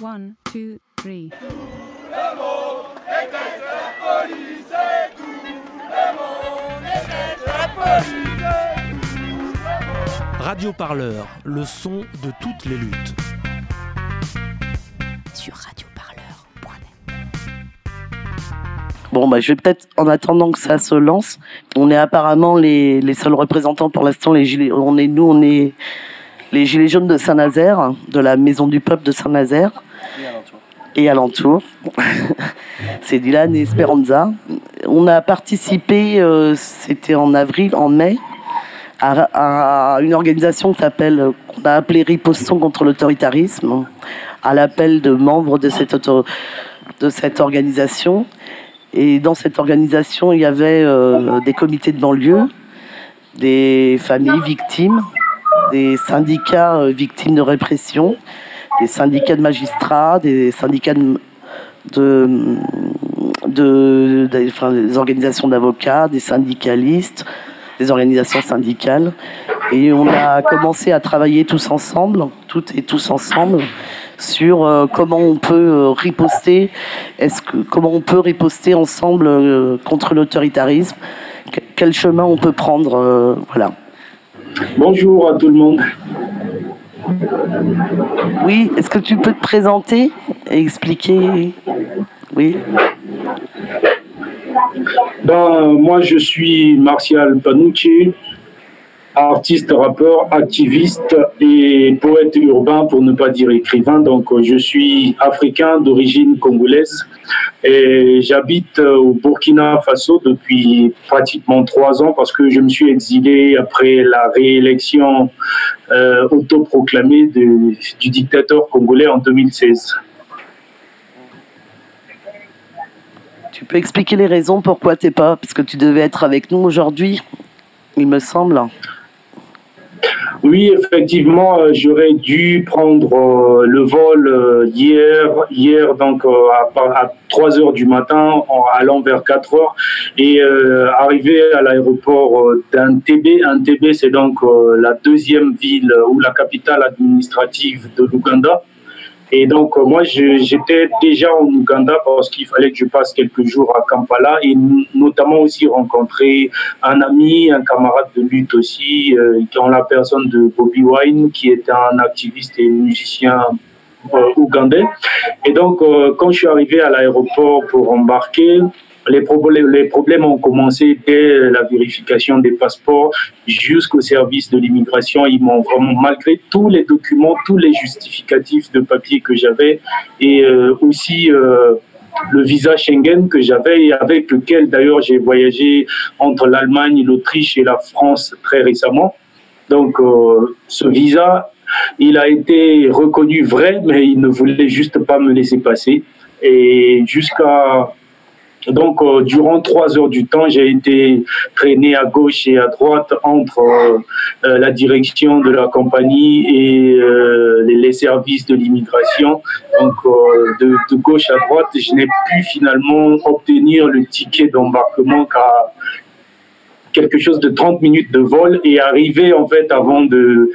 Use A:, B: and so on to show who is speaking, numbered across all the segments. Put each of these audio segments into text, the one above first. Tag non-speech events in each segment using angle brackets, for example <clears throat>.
A: One, two, three.
B: Radio Parleur, le son de toutes les luttes.
C: Sur radioparleur.net.
D: Bon, bah, je vais peut-être, en attendant que ça se lance, on est apparemment les, les seuls représentants pour l'instant. Les gilets, on est nous, on est les gilets jaunes de Saint-Nazaire, de la Maison du Peuple de Saint-Nazaire et alentour. <laughs> C'est Dylan et Esperanza. On a participé, euh, c'était en avril, en mai, à, une organisation qu'on a appelée Riposton contre l'autoritarisme, à l'appel de membres de cette, auto- de cette organisation. Et dans cette organisation, il y avait euh, des comités de banlieue, des familles victimes, des syndicats euh, victimes de répression, des syndicats de magistrats, des syndicats de, enfin, des organisations d'avocats, des syndicalistes, des organisations syndicales. Et on a commencé à travailler tous ensemble, toutes et tous ensemble, sur euh, comment on peut euh, riposter, est-ce que comment on peut riposter ensemble euh, contre l'autoritarisme, que- quel chemin on peut prendre, voilà.
E: Bonjour à tout le monde.
D: Oui, est-ce que tu peux te présenter et expliquer? Oui.
E: Ben, moi, je suis Martial Panucci, artiste, rappeur, activiste et poète urbain, pour ne pas dire écrivain. Donc, je suis africain d'origine congolaise et j'habite euh, au Burkina Faso depuis pratiquement trois ans parce que je me suis exilé après la réélection euh, autoproclamée du dictateur congolais en 2016.
D: Tu peux expliquer les raisons pourquoi t'es pas Parce que tu devais être avec nous aujourd'hui, il me semble.
E: Oui, effectivement, euh, j'aurais dû prendre euh, le vol euh, hier, hier donc à, par- à 3 heures du matin, allant vers 4 heures, et arriver à l'aéroport d'Entebbe. Entebbe, c'est donc la deuxième ville ou la capitale administrative de l'Ouganda. Et donc, euh, moi, j'étais déjà en Ouganda parce qu'il fallait que je passe quelques jours à Kampala et notamment aussi rencontrer un ami, un camarade de lutte aussi, euh, en la personne de Bobby Wine, qui est un activiste et musicien euh, ougandais. Et donc, euh, quand je suis arrivé à l'aéroport pour embarquer, les problèmes, ont commencé dès la vérification des passeports jusqu'au service de l'immigration. Ils m'ont vraiment, malgré tous les documents, tous les justificatifs de papier que j'avais, et euh, aussi euh, le visa Schengen que j'avais et avec lequel d'ailleurs j'ai voyagé entre l'Allemagne, l'Autriche et la France très récemment. Donc euh, ce visa, il a été reconnu vrai, mais il ne voulait juste pas me laisser passer. Et jusqu'à donc, euh, durant trois heures du temps, j'ai été traîné à gauche et à droite entre euh, euh, la direction de la compagnie et les, services de l'immigration. Donc, de, gauche à droite, je n'ai pu finalement obtenir le ticket d'embarquement qu'à quelque chose de 30 minutes de vol et arriver en fait avant de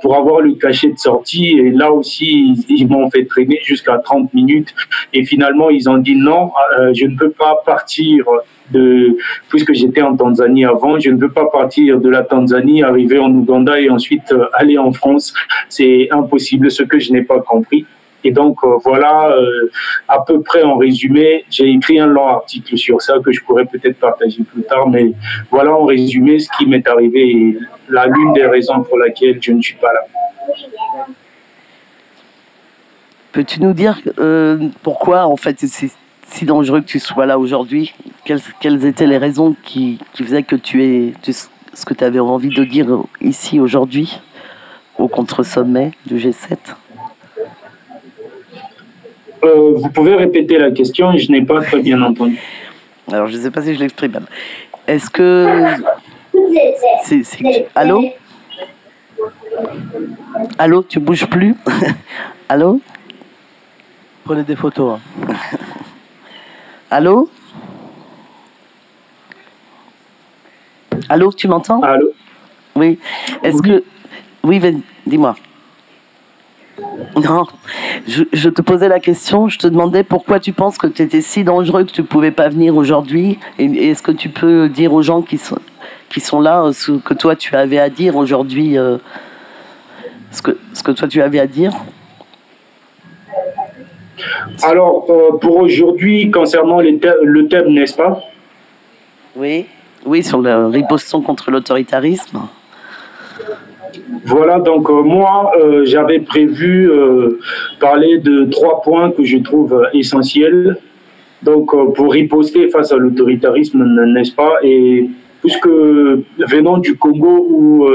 E: pour avoir le cachet de sortie et là aussi ils, ils m'ont fait traîner jusqu'à 30 minutes. Et finalement ils ont dit non euh, je ne peux pas partir de puisque j'étais en Tanzanie avant je ne peux pas partir de la Tanzanie arriver en Ouganda et ensuite euh, aller en France. C'est impossible ce que je n'ai pas compris et donc euh, voilà, euh, à peu près en résumé, j'ai écrit un long article sur ça que je pourrais peut-être partager plus tard, mais voilà en résumé ce qui m'est arrivé et la l'une des raisons pour laquelle je ne suis pas là.
D: Peux-tu nous dire euh, pourquoi, en fait, c'est si dangereux que tu sois là aujourd'hui? Quelles, étaient les raisons qui, faisaient que tu es ce que tu avais envie de dire ici aujourd'hui, au contre-sommet du G7
E: Euh, vous pouvez répéter la question, je n'ai pas très bien entendu.
D: Alors, je ne sais pas si je l'exprime bien. Est-ce que. c'est- c'est que tu- Allô? Allô, tu bouges plus? <laughs> Allô? Prenez des photos. hein. <laughs> Allô? Allô, tu m'entends?
E: Allô?
D: Oui. Est-ce que. Oui, dis-moi. Non, je, te posais la question, je te demandais pourquoi tu penses que tu étais si dangereux que tu ne pouvais pas venir aujourd'hui. Et est-ce que tu peux dire aux gens qui sont, qui sont là ce que toi tu avais à dire aujourd'hui euh, ce, que, ce que toi tu avais à dire?
E: Alors, euh, pour aujourd'hui, concernant le thème, n'est-ce pas?
D: Oui, oui, sur le riposton contre l'autoritarisme.
E: Voilà, donc euh, moi, euh, j'avais prévu euh, parler de trois points que je trouve essentiels. Donc, pour riposter face à l'autoritarisme, n'est-ce pas? Puisque venant du Congo où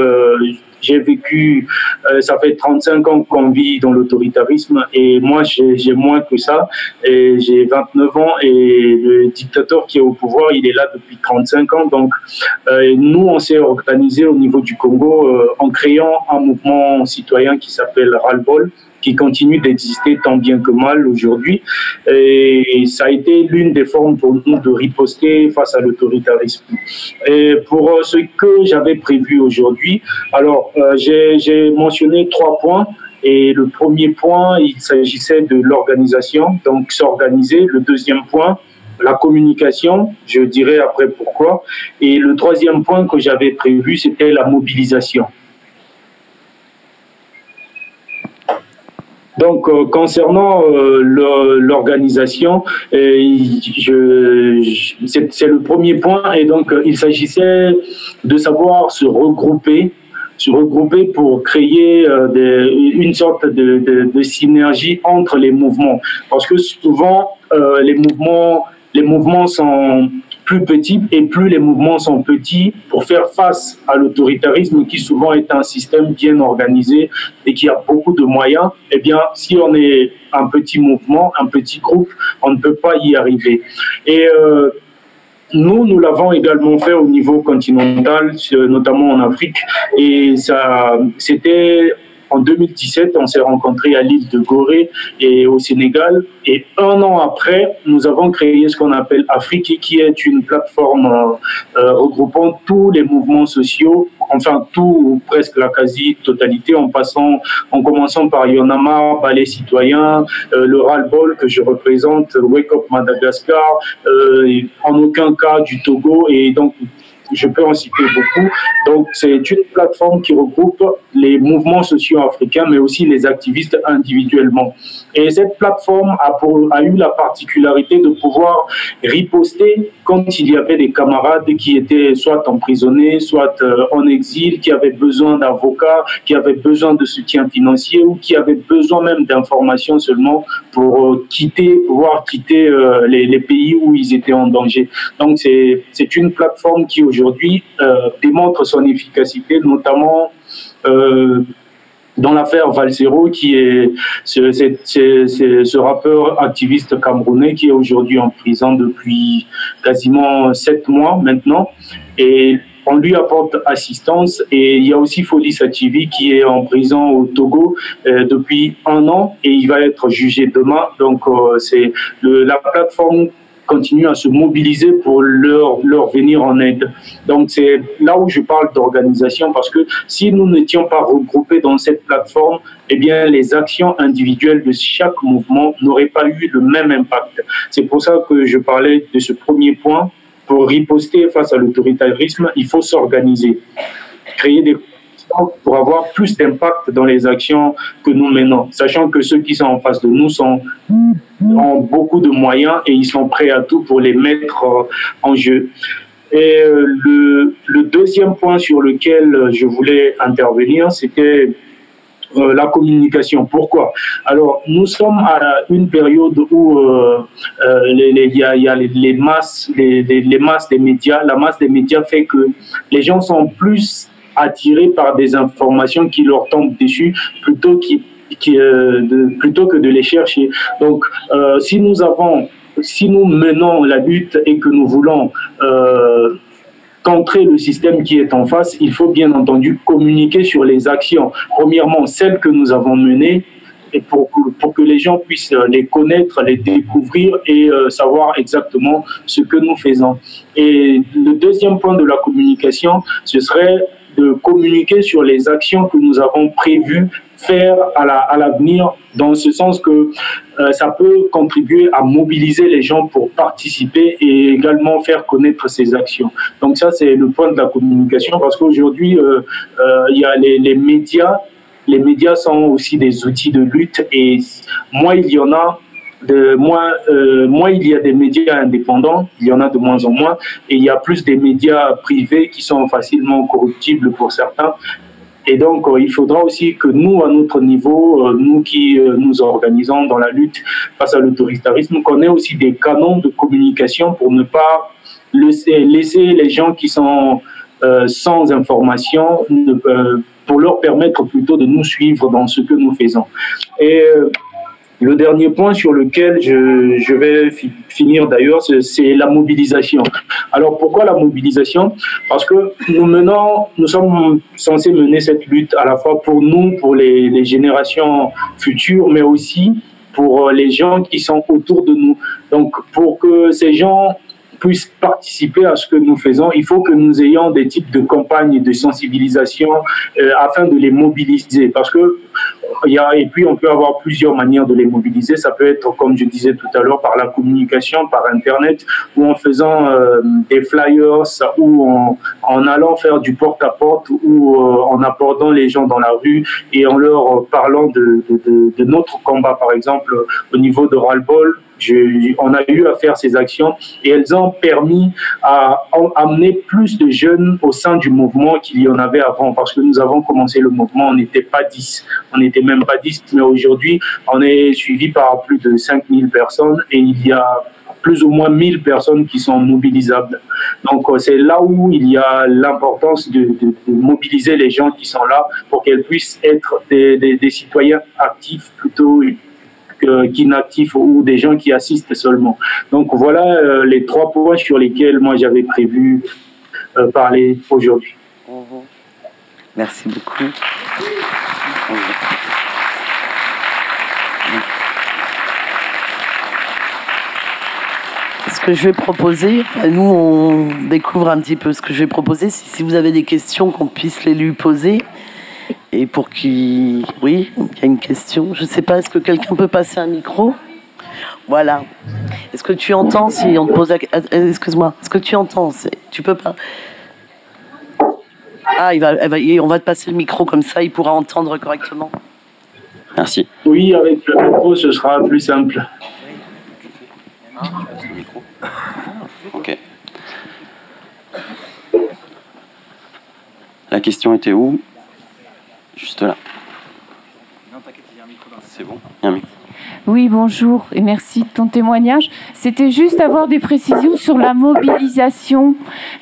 E: j'ai vécu, euh, ça fait 35 ans qu'on vit dans l'autoritarisme et moi j'ai moins que ça. Et j'ai 29 ans et le dictateur qui est au pouvoir, il est là depuis 35 ans. Donc euh, nous, on s'est organisé au niveau du Congo euh, en créant un mouvement citoyen qui s'appelle Ralbol qui continue d'exister tant bien que mal aujourd'hui. Et ça a été l'une des formes pour nous de riposter face à l'autoritarisme. Et pour ce que j'avais prévu aujourd'hui, alors euh, j'ai mentionné trois points. Et le premier point, il s'agissait de l'organisation, donc s'organiser. Le deuxième point, la communication, je dirais après pourquoi. Et le troisième point que j'avais prévu, c'était la mobilisation. Donc, euh, concernant euh, l'organisation, euh, c'est le premier point. Et donc, il s'agissait de savoir se regrouper se regrouper pour créer une sorte de, synergie entre les mouvements. Parce que souvent, les, mouvements, les mouvements sont plus petits et plus les mouvements sont petits pour faire face à l'autoritarisme qui souvent est un système bien organisé et qui a beaucoup de moyens, eh bien, si on est un petit mouvement, un petit groupe, on ne peut pas y arriver. Et euh, nous, nous l'avons également fait au niveau continental, notamment en Afrique, et ça, c'était en 2017, on s'est rencontrés à l'île de Gorée et au Sénégal. Et un an après, nous avons créé ce qu'on appelle Afrique, qui est une plateforme euh, regroupant tous les mouvements sociaux, enfin tout ou presque la quasi-totalité, en passant, en commençant par Yonama, Ballet Citoyen, euh, le ras-le-bol que je représente, Wake Up Madagascar, euh, en aucun cas du Togo, et donc je peux en citer beaucoup. Donc, c'est une plateforme qui regroupe les mouvements sociaux africains, mais aussi les activistes individuellement. Et cette plateforme a, eu la particularité de pouvoir riposter quand il y avait des camarades qui étaient soit emprisonnés, soit euh, en exil, qui avaient besoin d'avocats, qui avaient besoin de soutien financier ou qui avaient besoin même d'informations seulement pour euh, quitter, pouvoir quitter euh, les, pays où ils étaient en danger. Donc, c'est une plateforme qui aujourd'hui démontre son efficacité, notamment dans l'affaire Valsero, qui est ce, rappeur activiste camerounais qui est aujourd'hui en prison depuis quasiment sept mois maintenant. Et on lui apporte assistance. Et il y a aussi Folie Sativi qui est en prison au Togo euh, depuis un an et il va être jugé demain. Donc c'est la plateforme continuent à se mobiliser pour leur, leur venir en aide. Donc c'est là où je parle d'organisation parce que si nous n'étions pas regroupés dans cette plateforme, eh bien les actions individuelles de chaque mouvement n'auraient pas eu le même impact. C'est pour ça que je parlais de ce premier point. Pour riposter face à l'autoritarisme, il faut s'organiser, créer des pour avoir plus d'impact dans les actions que nous menons, sachant que ceux qui sont en face de nous sont, ont beaucoup de moyens et ils sont prêts à tout pour les mettre euh, en jeu. Et euh, le, le deuxième point sur lequel je voulais intervenir, c'était euh, la communication. Pourquoi? Alors, nous sommes à une période où il y, a, y a les, les, masses des médias. La masse des médias fait que les gens sont plus attirés par des informations qui leur tombent dessus plutôt, euh, plutôt que de les chercher. Donc, euh, si nous avons, si nous menons la lutte et que nous voulons euh, contrer le système qui est en face, il faut bien entendu communiquer sur les actions. Premièrement, celles que nous avons menées et pour, pour que les gens puissent les connaître, les découvrir et savoir exactement ce que nous faisons. Et le deuxième point de la communication, ce serait de communiquer sur les actions que nous avons prévues faire à l'avenir, la, dans ce sens que euh, ça peut contribuer à mobiliser les gens pour participer et également faire connaître ces actions. Donc ça, c'est le point de la communication, parce qu'aujourd'hui, euh, euh, il y a les, les médias. Les médias sont aussi des outils de lutte et moins il y en a, de euh, moins il y a des médias indépendants, il y en a de moins en moins, et il y a plus des médias privés qui sont facilement corruptibles pour certains. Et donc, euh, il faudra aussi que nous, à notre niveau, euh, nous qui nous organisons dans la lutte face à l'autoritarisme, qu'on ait aussi des canons de communication pour ne pas laisser, laisser les gens qui sont sans information, pour leur permettre plutôt de nous suivre dans ce que nous faisons. Et le dernier point sur lequel je, je vais finir d'ailleurs, c'est la mobilisation. Alors pourquoi la mobilisation? Parce que nous menons, nous sommes censés mener cette lutte à la fois pour nous, pour les, les générations futures, mais aussi pour les gens qui sont autour de nous. Donc pour que ces gens puissent participer à ce que nous faisons, il faut que nous ayons des types de campagnes de sensibilisation euh, afin de les mobiliser. Parce que il y a, et puis on peut avoir plusieurs manières de les mobiliser. Ça peut être, comme je disais tout à l'heure, par la communication, par Internet, ou en faisant euh, des flyers, ou en, allant faire du porte-à-porte, ou euh, en abordant les gens dans la rue et en leur parlant de, notre combat, par exemple, au niveau de Ralbol on a eu à faire ces actions et elles ont permis à, amener plus de jeunes au sein du mouvement qu'il y en avait avant parce que nous avons commencé le mouvement, on n'était pas 10, on n'était même pas 10, mais aujourd'hui on est suivi par plus de 5000 personnes et il y a plus ou moins 1000 personnes qui sont mobilisables. Donc euh, c'est là où il y a l'importance de, mobiliser les gens qui sont là pour qu'elles puissent être des, des citoyens actifs plutôt qu'inactifs ou des gens qui assistent seulement. Donc voilà euh, les trois points sur lesquels moi j'avais prévu euh, parler aujourd'hui.
D: Merci beaucoup. Ce que je vais proposer, nous on découvre un petit peu ce que je vais proposer. Si vous avez des questions, qu'on puisse les lui poser. Et pour qui. Oui, il y a une question. Je ne sais pas, est-ce que quelqu'un peut passer un micro? Voilà. Est-ce que tu entends si on te pose la euh, Excuse-moi. Est-ce que tu entends? Tu peux pas. Ah, il va, on va te passer le micro comme ça, il pourra entendre correctement.
A: Merci.
E: Oui, avec le micro, ce sera plus simple.
A: Ok. La question était où? Juste là. C'est bon
F: Oui, bonjour et merci de ton témoignage. C'était juste avoir des précisions sur la mobilisation.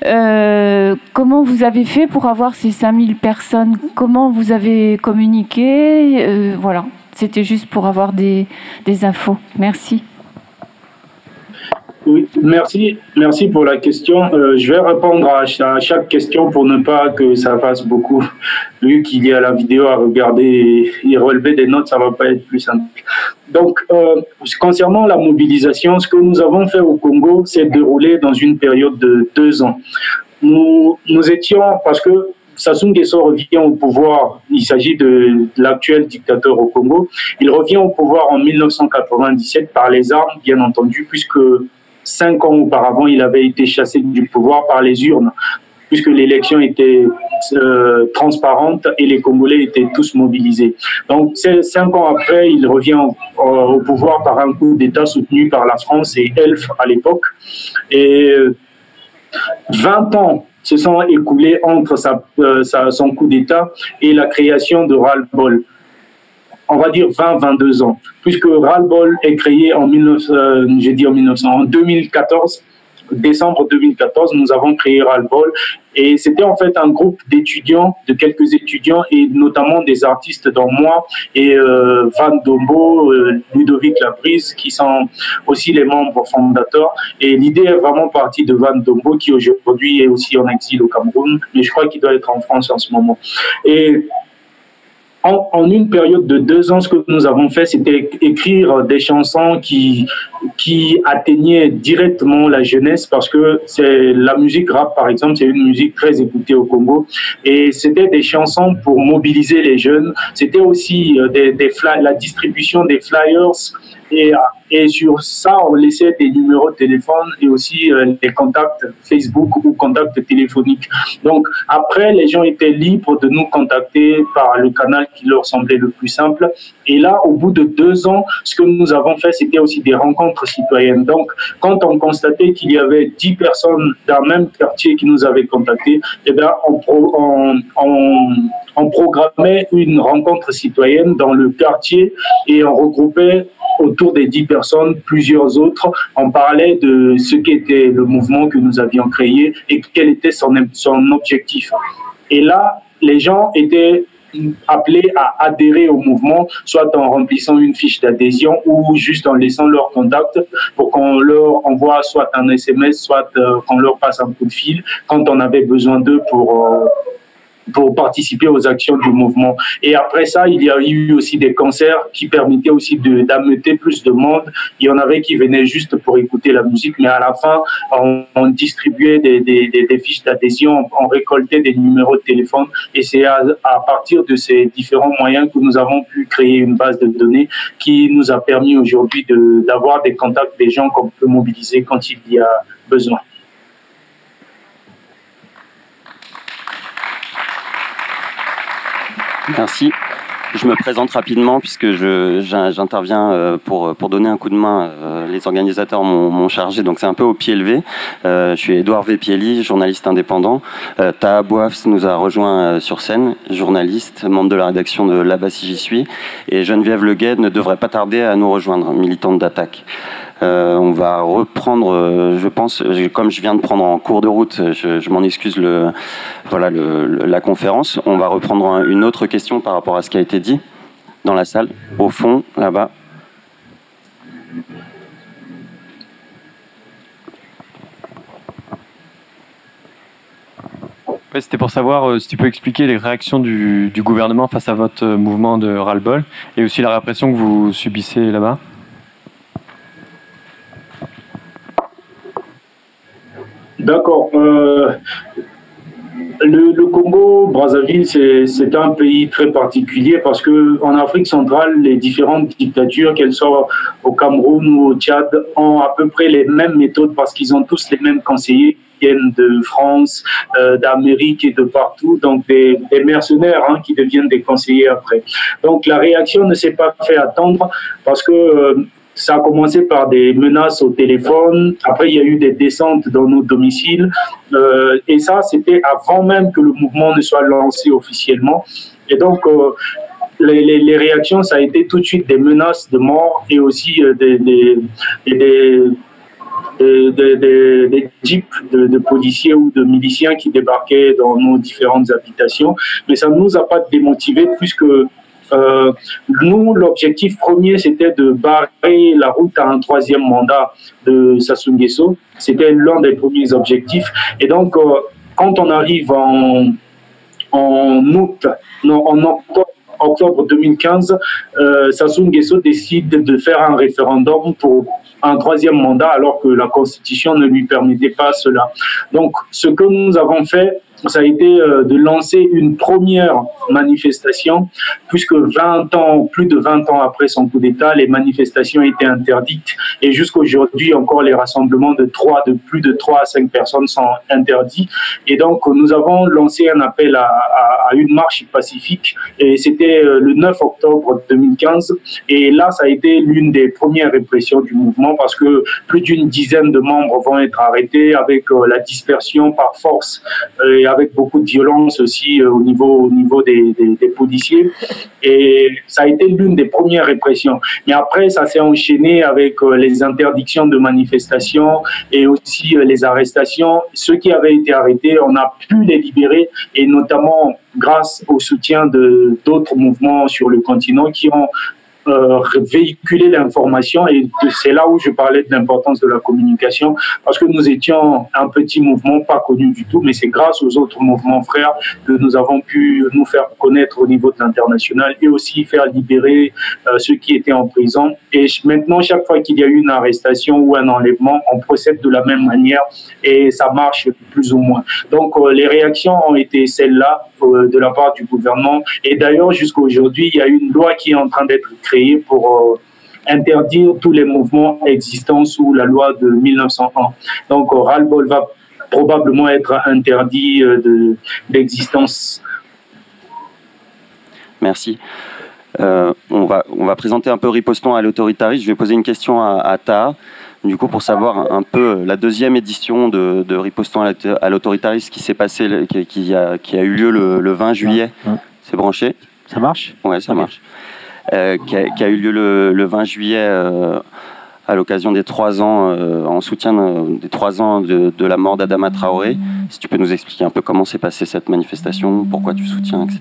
F: Euh, comment vous avez fait pour avoir ces 5000 personnes? Comment vous avez communiqué? Euh, Voilà, c'était juste pour avoir des, des infos. Merci.
E: Merci, merci pour la question. Euh, je vais répondre à, chaque question pour ne pas que ça fasse beaucoup. <laughs> Vu qu'il y a la vidéo à regarder et, relever des notes, ça va pas être plus simple. Donc, euh, concernant la mobilisation, ce que nous avons fait au Congo, c'est dérouler dans une période de deux ans. Nous, nous étions, parce que Sassou Nguesso revient au pouvoir, il s'agit de l'actuel dictateur au Congo, il revient au pouvoir en 1997 par les armes, bien entendu, puisque cinq ans auparavant, il avait été chassé du pouvoir par les urnes, puisque l'élection était euh, transparente et les Congolais étaient tous mobilisés. Donc, cinq ans après, il revient au, pouvoir par un coup d'État soutenu par la France et Elf à l'époque. Et 20 euh, ans se sont écoulés entre euh, son coup d'État et la création de Ral-Bol on va dire 20-22 ans, puisque Ralbol est créé en, 19, euh, en 1900, en 2014 décembre 2014, nous avons créé Ralbol et c'était en fait un groupe d'étudiants, de quelques étudiants et notamment des artistes dont moi et euh, Van Dombo, euh, Ludovic Labrise qui sont aussi les membres fondateurs. Et l'idée est vraiment partie de Van Dombo qui aujourd'hui est aussi en exil au Cameroun, mais je crois qu'il doit être en France en ce moment. Et en, une période de deux ans, ce que nous avons fait, c'était écrire des chansons qui, qui atteignaient directement la jeunesse parce que c'est la musique rap, par exemple, c'est une musique très écoutée au Congo. Et c'était des chansons pour mobiliser les jeunes. C'était aussi euh, la distribution des flyers et, et sur ça, on laissait des numéros de téléphone et aussi euh, des contacts Facebook ou contacts téléphoniques. Donc après, les gens étaient libres de nous contacter par le canal qui leur semblait le plus simple. Et là, au bout de deux ans, ce que nous avons fait, c'était aussi des rencontres citoyennes. Donc, quand on constatait qu'il y avait dix personnes d'un même quartier qui nous avaient contactés, eh bien, on, on, on, on programmait une rencontre citoyenne dans le quartier et on regroupait autour des dix personnes, plusieurs autres. On parlait de ce qu'était le mouvement que nous avions créé et quel était son, son objectif. Et là, les gens étaient appelés à adhérer au mouvement, soit en remplissant une fiche d'adhésion ou juste en laissant leur contact pour qu'on leur envoie soit un SMS, soit euh, qu'on leur passe un coup de fil quand on avait besoin d'eux pour, euh, pour participer aux actions du mouvement. Et après ça, il y a eu aussi des concerts qui permettaient aussi d'ameuter plus de monde. Il y en avait qui venaient juste pour écouter la musique, mais à la fin, on, distribuait des, des, fiches d'adhésion, on récoltait des numéros de téléphone. Et c'est à, partir de ces différents moyens que nous avons pu créer une base de données qui nous a permis aujourd'hui d'avoir des contacts des gens qu'on peut mobiliser quand il y a besoin.
A: Merci. Je me présente rapidement puisque j'interviens euh, pour, pour donner un coup de main. Euh, les organisateurs m'ont chargé, donc c'est un peu au pied levé. Euh, je suis Édouard Vépieli, journaliste indépendant. Taha Bouafs nous a rejoint sur scène, journaliste, membre de la rédaction de Là-bas si j'y suis. Et Geneviève Leguet ne devrait pas tarder à nous rejoindre, militante d'attaque. Euh, on va reprendre, euh, je pense, comme je viens de prendre en cours de route, je, m'en excuse, la conférence. On va reprendre une autre question par rapport à ce qui a été dit dans la salle, au fond, là-bas.
G: C'était pour savoir euh, si tu peux expliquer les réactions du, du gouvernement face à votre mouvement de ras-le-bol et aussi la répression que vous subissez là-bas.
E: D'accord. Euh, le, Congo, Brazzaville, c'est un pays très particulier parce que en Afrique centrale, les différentes dictatures, qu'elles soient au Cameroun ou au Tchad, ont à peu près les mêmes méthodes parce qu'ils ont tous les mêmes conseillers qui viennent de France, euh, d'Amérique et de partout, donc des, mercenaires hein, qui deviennent des conseillers après. Donc la réaction ne s'est pas fait attendre parce que euh, ça a commencé par des menaces au téléphone. Après, il y a eu des descentes dans nos domiciles. Euh, et ça, c'était avant même que le mouvement ne soit lancé officiellement. Et donc, euh, les, réactions, ça a été tout de suite des menaces de mort et aussi euh, des, des, de, de, policiers ou de miliciens qui débarquaient dans nos différentes habitations. Mais ça ne nous a pas démotivés puisque euh, nous, l'objectif premier, c'était de barrer la route à un troisième mandat de Sassou Nguesso. C'était l'un des premiers objectifs. Et donc, euh, quand on arrive en, en août, en octobre, octobre 2015, euh, Sassou Nguesso décide de faire un référendum pour un troisième mandat alors que la Constitution ne lui permettait pas cela. Donc, ce que nous avons fait, ça a été euh, de lancer une première manifestation, puisque 20 ans, plus de 20 ans après son coup d'État, les manifestations étaient interdites. Et jusqu'aujourd'hui encore les rassemblements de 3, de plus de 3 à 5 personnes sont interdits. Et donc nous avons lancé un appel à, une marche pacifique. Et c'était euh, le 9 octobre 2015 et là ça a été l'une des premières répressions du mouvement parce que plus d'une dizaine de membres vont être arrêtés avec euh, la dispersion par force avec beaucoup de violence aussi euh, au niveau, au niveau des, policiers. Et ça a été l'une des premières répressions. Mais après, ça s'est enchaîné avec euh, les interdictions de manifestations et aussi euh, les arrestations. Ceux qui avaient été arrêtés, on a pu les libérer et notamment grâce au soutien de d'autres mouvements sur le continent qui ont euh, véhiculer l'information et c'est là où je parlais de l'importance de la communication parce que nous étions un petit mouvement pas connu du tout mais c'est grâce aux autres mouvements frères que nous avons pu nous faire connaître au niveau de l'international et aussi faire libérer euh, ceux qui étaient en prison. Et maintenant chaque fois qu'il y a eu une arrestation ou un enlèvement on procède de la même manière et ça marche plus ou moins. Donc euh, les réactions ont été celles-là de la part du gouvernement. Et d'ailleurs jusqu'à aujourd'hui il y a une loi qui est en train d'être créée pour euh, interdire tous les mouvements existants sous la loi de 1901. Donc, euh, ras-le-bol va probablement être interdit euh, d'existence.
A: Merci. on, va, on va présenter un peu Ripostons à l'autoritarisme. Je vais poser une question à, à Ta, du coup, pour savoir un peu la deuxième édition de, de Ripostons à l'autoritarisme qui s'est passé, qui, a, qui, a, eu lieu le, 20 juillet. C'est branché?
H: Ça marche?
A: Ouais, ça marche. Euh, qui a, eu lieu le, 20 juillet euh, à l'occasion des trois ans, euh, en soutien des trois ans de, la mort d'Adama Traoré. Si tu peux nous expliquer un peu comment s'est passée cette manifestation, pourquoi tu soutiens, etc.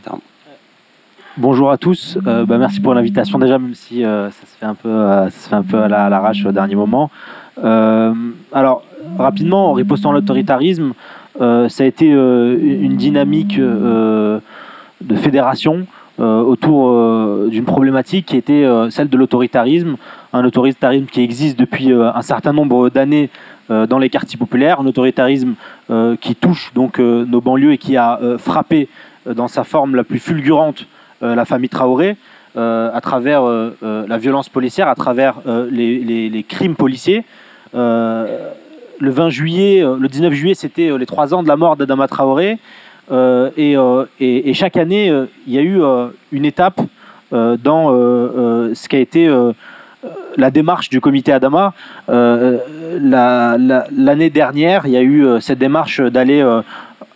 H: Bonjour à tous, bah, merci pour l'invitation déjà, même si ça, se fait un peu, ça se fait un peu à l'arrache au dernier moment. alors, rapidement, en ripostant l'autoritarisme, ça a été une dynamique de fédération autour euh, d'une problématique qui était euh, celle de l'autoritarisme, un autoritarisme qui existe depuis un certain nombre d'années dans les quartiers populaires, un autoritarisme qui touche donc nos banlieues et qui a frappé dans sa forme la plus fulgurante la famille Traoré. à travers la violence policière, à travers les, les, crimes policiers. le 20 juillet, le 19 juillet, c'était les trois ans de la mort d'Adama Traoré. Euh, euh, et, chaque année, euh, il y a eu une étape dans ce qui a été la démarche du comité Adama. L'année dernière, il y a eu cette démarche d'aller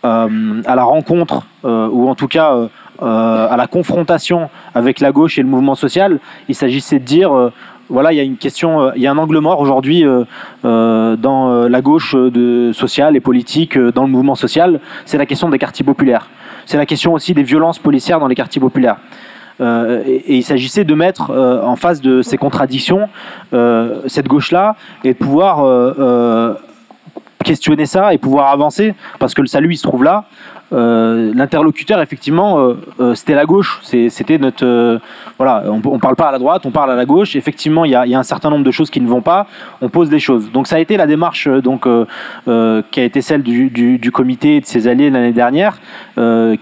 H: à la rencontre, ou en tout cas à la confrontation avec la gauche et le mouvement social. Il s'agissait de dire voilà, il y a une question, euh, il y a un angle mort aujourd'hui euh, euh, dans la gauche de sociale et politique, dans le mouvement social. C'est la question des quartiers populaires. C'est la question aussi des violences policières dans les quartiers populaires. et, il s'agissait de mettre en face de ces contradictions cette gauche-là et de pouvoir questionner ça et pouvoir avancer parce que le salut il se trouve là euh, l'interlocuteur, effectivement, euh, euh, c'était la gauche. C'était notre. voilà, on ne parle pas à la droite, on parle à la gauche. Effectivement, il y, a, un certain nombre de choses qui ne vont pas. On pose des choses. Donc, ça a été la démarche donc, qui a été celle du, comité et de ses alliés l'année dernière,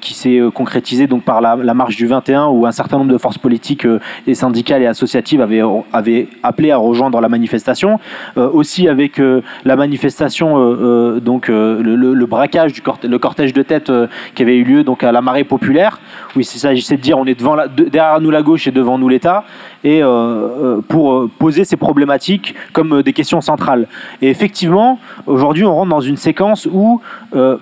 H: qui s'est concrétisée donc, par la, marche du 21, où un certain nombre de forces politiques et syndicales et associatives avaient, appelé à rejoindre la manifestation. aussi avec la manifestation, donc le, braquage du le cortège de tête qui avait eu lieu donc à la marée populaire, où il s'agissait de dire on est devant derrière nous la gauche et devant nous l'État, et euh, euh, pour poser ces problématiques comme des questions centrales. Et effectivement, aujourd'hui, on rentre dans une séquence où,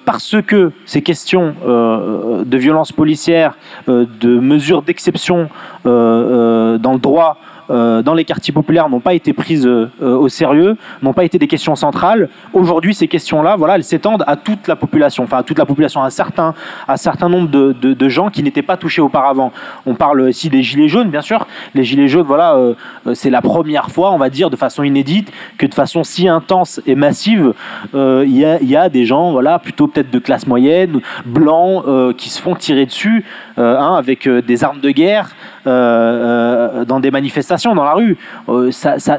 H: parce que ces questions de violence policière, de mesures d'exception dans le droit, euh, dans les quartiers populaires n'ont pas été prises euh, au sérieux, n'ont pas été des questions centrales. Aujourd'hui, ces questions-là, voilà, elles s'étendent à toute la population, enfin à toute la population, à un certain, à nombre de, de, gens qui n'étaient pas touchés auparavant. On parle aussi des gilets jaunes, bien sûr. Les gilets jaunes, voilà, euh, c'est la première fois, on va dire, de façon inédite, que de façon si intense et massive, il y, a, y, a, des gens, voilà, plutôt peut-être de classe moyenne, blancs, qui se font tirer dessus, hein, avec des armes de guerre. dans des manifestations dans la rue. Euh,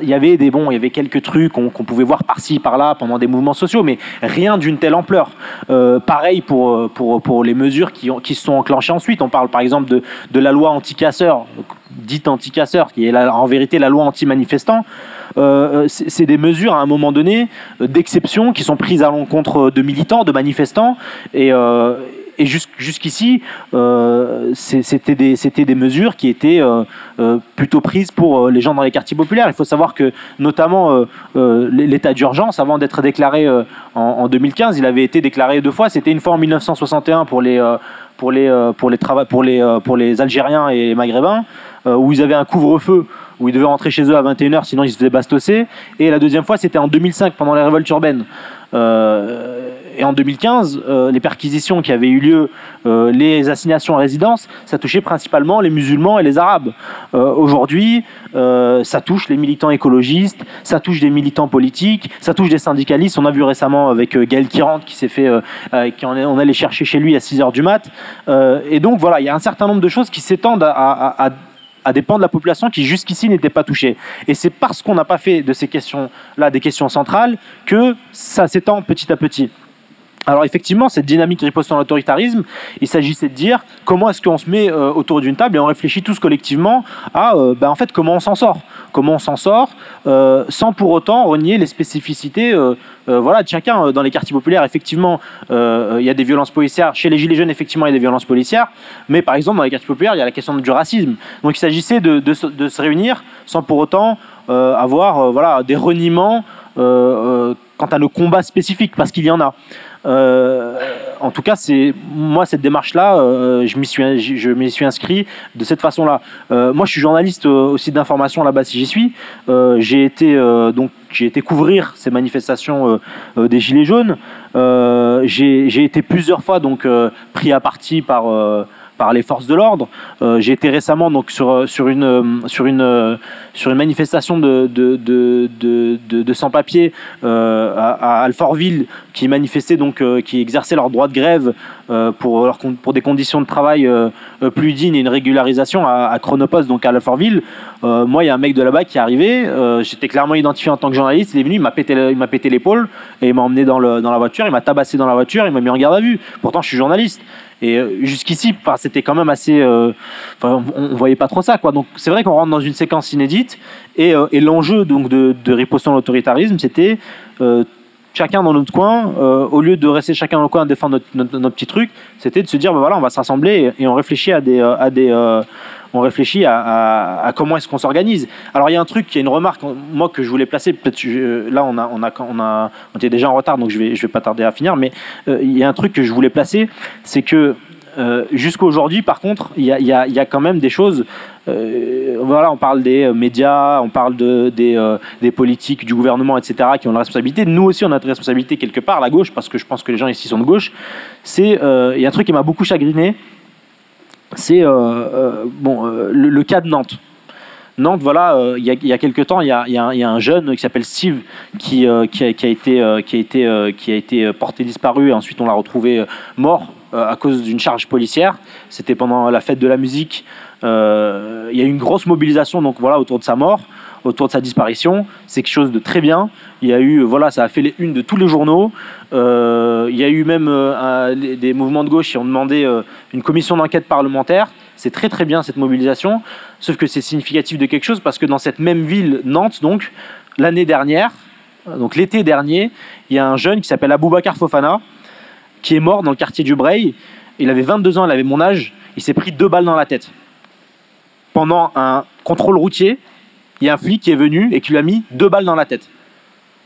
H: il y avait des bons, il y avait quelques trucs qu'on pouvait voir par-ci, par-là pendant des mouvements sociaux, mais rien d'une telle ampleur. Euh, pareil pour, pour, pour les mesures qui, qui se sont enclenchées ensuite. On parle par exemple de, de la loi anti-casseurs, dite anti-casseurs, qui est en vérité la loi anti-manifestant. Euh, c'est des mesures à un moment donné d'exception qui sont prises à l'encontre de militants, de manifestants, et, et jusqu'ici, euh, c'était des, mesures qui étaient euh, euh, plutôt prises pour les gens dans les quartiers populaires. Il faut savoir que, notamment, l'état d'urgence, avant d'être déclaré en, 2015, il avait été déclaré deux fois. C'était une fois en 1961 pour les, pour les, Algériens et les Maghrébins, où ils avaient un couvre-feu où ils devaient rentrer chez eux à 21h, sinon ils se faisaient bastosser. Et la deuxième fois, c'était en 2005, pendant les révoltes urbaines. Et en 2015, euh, les perquisitions qui avaient eu lieu, euh, les assignations à résidence, ça touchait principalement les musulmans et les arabes. Euh, Aujourd'hui, ça touche les militants écologistes, ça touche des militants politiques, ça touche des syndicalistes. On a vu récemment avec Gaël Kirant qui s'est fait, qui en est- on allait chercher chez lui à 6 heures du mat. Et donc voilà, il y a un certain nombre de choses qui s'étendent à, à- à- à des pans de la population qui jusqu'ici n'étaient pas touchés. Et c'est parce qu'on n'a pas fait de ces questions-là des questions centrales que ça s'étend petit à petit. Alors effectivement, cette dynamique ripostant à l'autoritarisme, il s'agissait de dire comment est-ce qu'on se met euh, autour d'une table et on réfléchit tous collectivement à euh, ben, en fait comment on s'en sort, comment on s'en sort euh, sans pour autant renier les spécificités voilà de chacun dans les quartiers populaires. Effectivement, il y a des violences policières chez les gilets jaunes. Effectivement, il y a des violences policières, mais par exemple dans les quartiers populaires, il y a la question du racisme. Donc il s'agissait de, de se- réunir sans pour autant avoir voilà des reniements quant à nos combats spécifiques parce qu'il y en a. Euh, en tout cas, c'est moi cette démarche-là, euh, je m'y suis, inscrit de cette façon-là. Euh, moi, je suis journaliste au site d'information là-bas si j'y suis. J'ai été donc j'ai été couvrir ces manifestations des gilets jaunes. J'ai été plusieurs fois donc pris à partie par par les forces de l'ordre. Euh, j'ai été récemment donc sur sur une euh, sur une euh, sur une manifestation de de de sans-papiers euh, à, Alfortville qui manifestaient donc euh, qui exerçaient leur droit de grève euh, pour leur pour des conditions de travail euh, euh, plus dignes et une régularisation à, à Chronopost donc à Alfortville. Euh, moi, il y a un mec de là-bas qui est arrivé. euh, J'étais clairement identifié en tant que journaliste. Il est venu, il m'a pété, il m'a pété l'épaule et il m'a emmené dans, le, dans la voiture. Il m'a tabassé dans la voiture. Il m'a mis en garde à vue. Pourtant, je suis journaliste. Et euh, jusqu'ici, c'était quand même assez. euh, on, on voyait pas trop ça, quoi. Donc, c'est vrai qu'on rentre dans une séquence inédite. Et, euh, l'enjeu donc de, de l'autoritarisme, c'était chacun dans notre coin, au lieu de rester chacun dans le coin à défendre notre, notre, notre petit truc, c'était de se dire, ben voilà, on va se rassembler et, et on réfléchit à des, à des, on réfléchit à, comment est-ce qu'on s'organise. Alors il y a un truc, il y a une remarque, moi que je voulais placer. Là on a, on a, on était déjà en retard, donc je vais, je vais pas tarder à finir. Mais euh, il y a un truc que je voulais placer, c'est que euh, jusqu'à aujourd'hui, par contre, il y y a- quand même des choses. euh, voilà, on parle des euh, médias, on parle de, des, des politiques, du gouvernement, etc., qui ont la responsabilité. Nous aussi, on a notre responsabilité quelque part, la gauche, parce que je pense que les gens ici sont de gauche. C'est, il y a un truc qui m'a beaucoup chagriné, c'est euh, euh, bon, euh, le, cas de Nantes. Nantes, voilà, il y, y a quelques temps, il y y a un- jeune qui s'appelle Steve qui, qui, a, qui a été, qui a été, qui a été porté disparu et ensuite on l'a retrouvé mort à cause d'une charge policière. C'était pendant la fête de la musique. Euh, il y a eu une grosse mobilisation donc voilà autour de sa mort, autour de sa disparition. C'est quelque chose de très bien. Il y a eu voilà, ça a fait les unes de tous les journaux. Euh, il y a eu même euh, des mouvements de gauche qui ont demandé une commission d'enquête parlementaire. C'est très très bien cette mobilisation, sauf que c'est significatif de quelque chose parce que dans cette même ville, Nantes, donc l'année dernière, donc l'été dernier, il y a un jeune qui s'appelle Aboubacar Fofana qui est mort dans le quartier du Breil. Il avait 22 ans, il avait mon âge. Il s'est pris deux balles dans la tête. Pendant un contrôle routier, il y a un flic qui est venu et qui lui a mis deux balles dans la tête.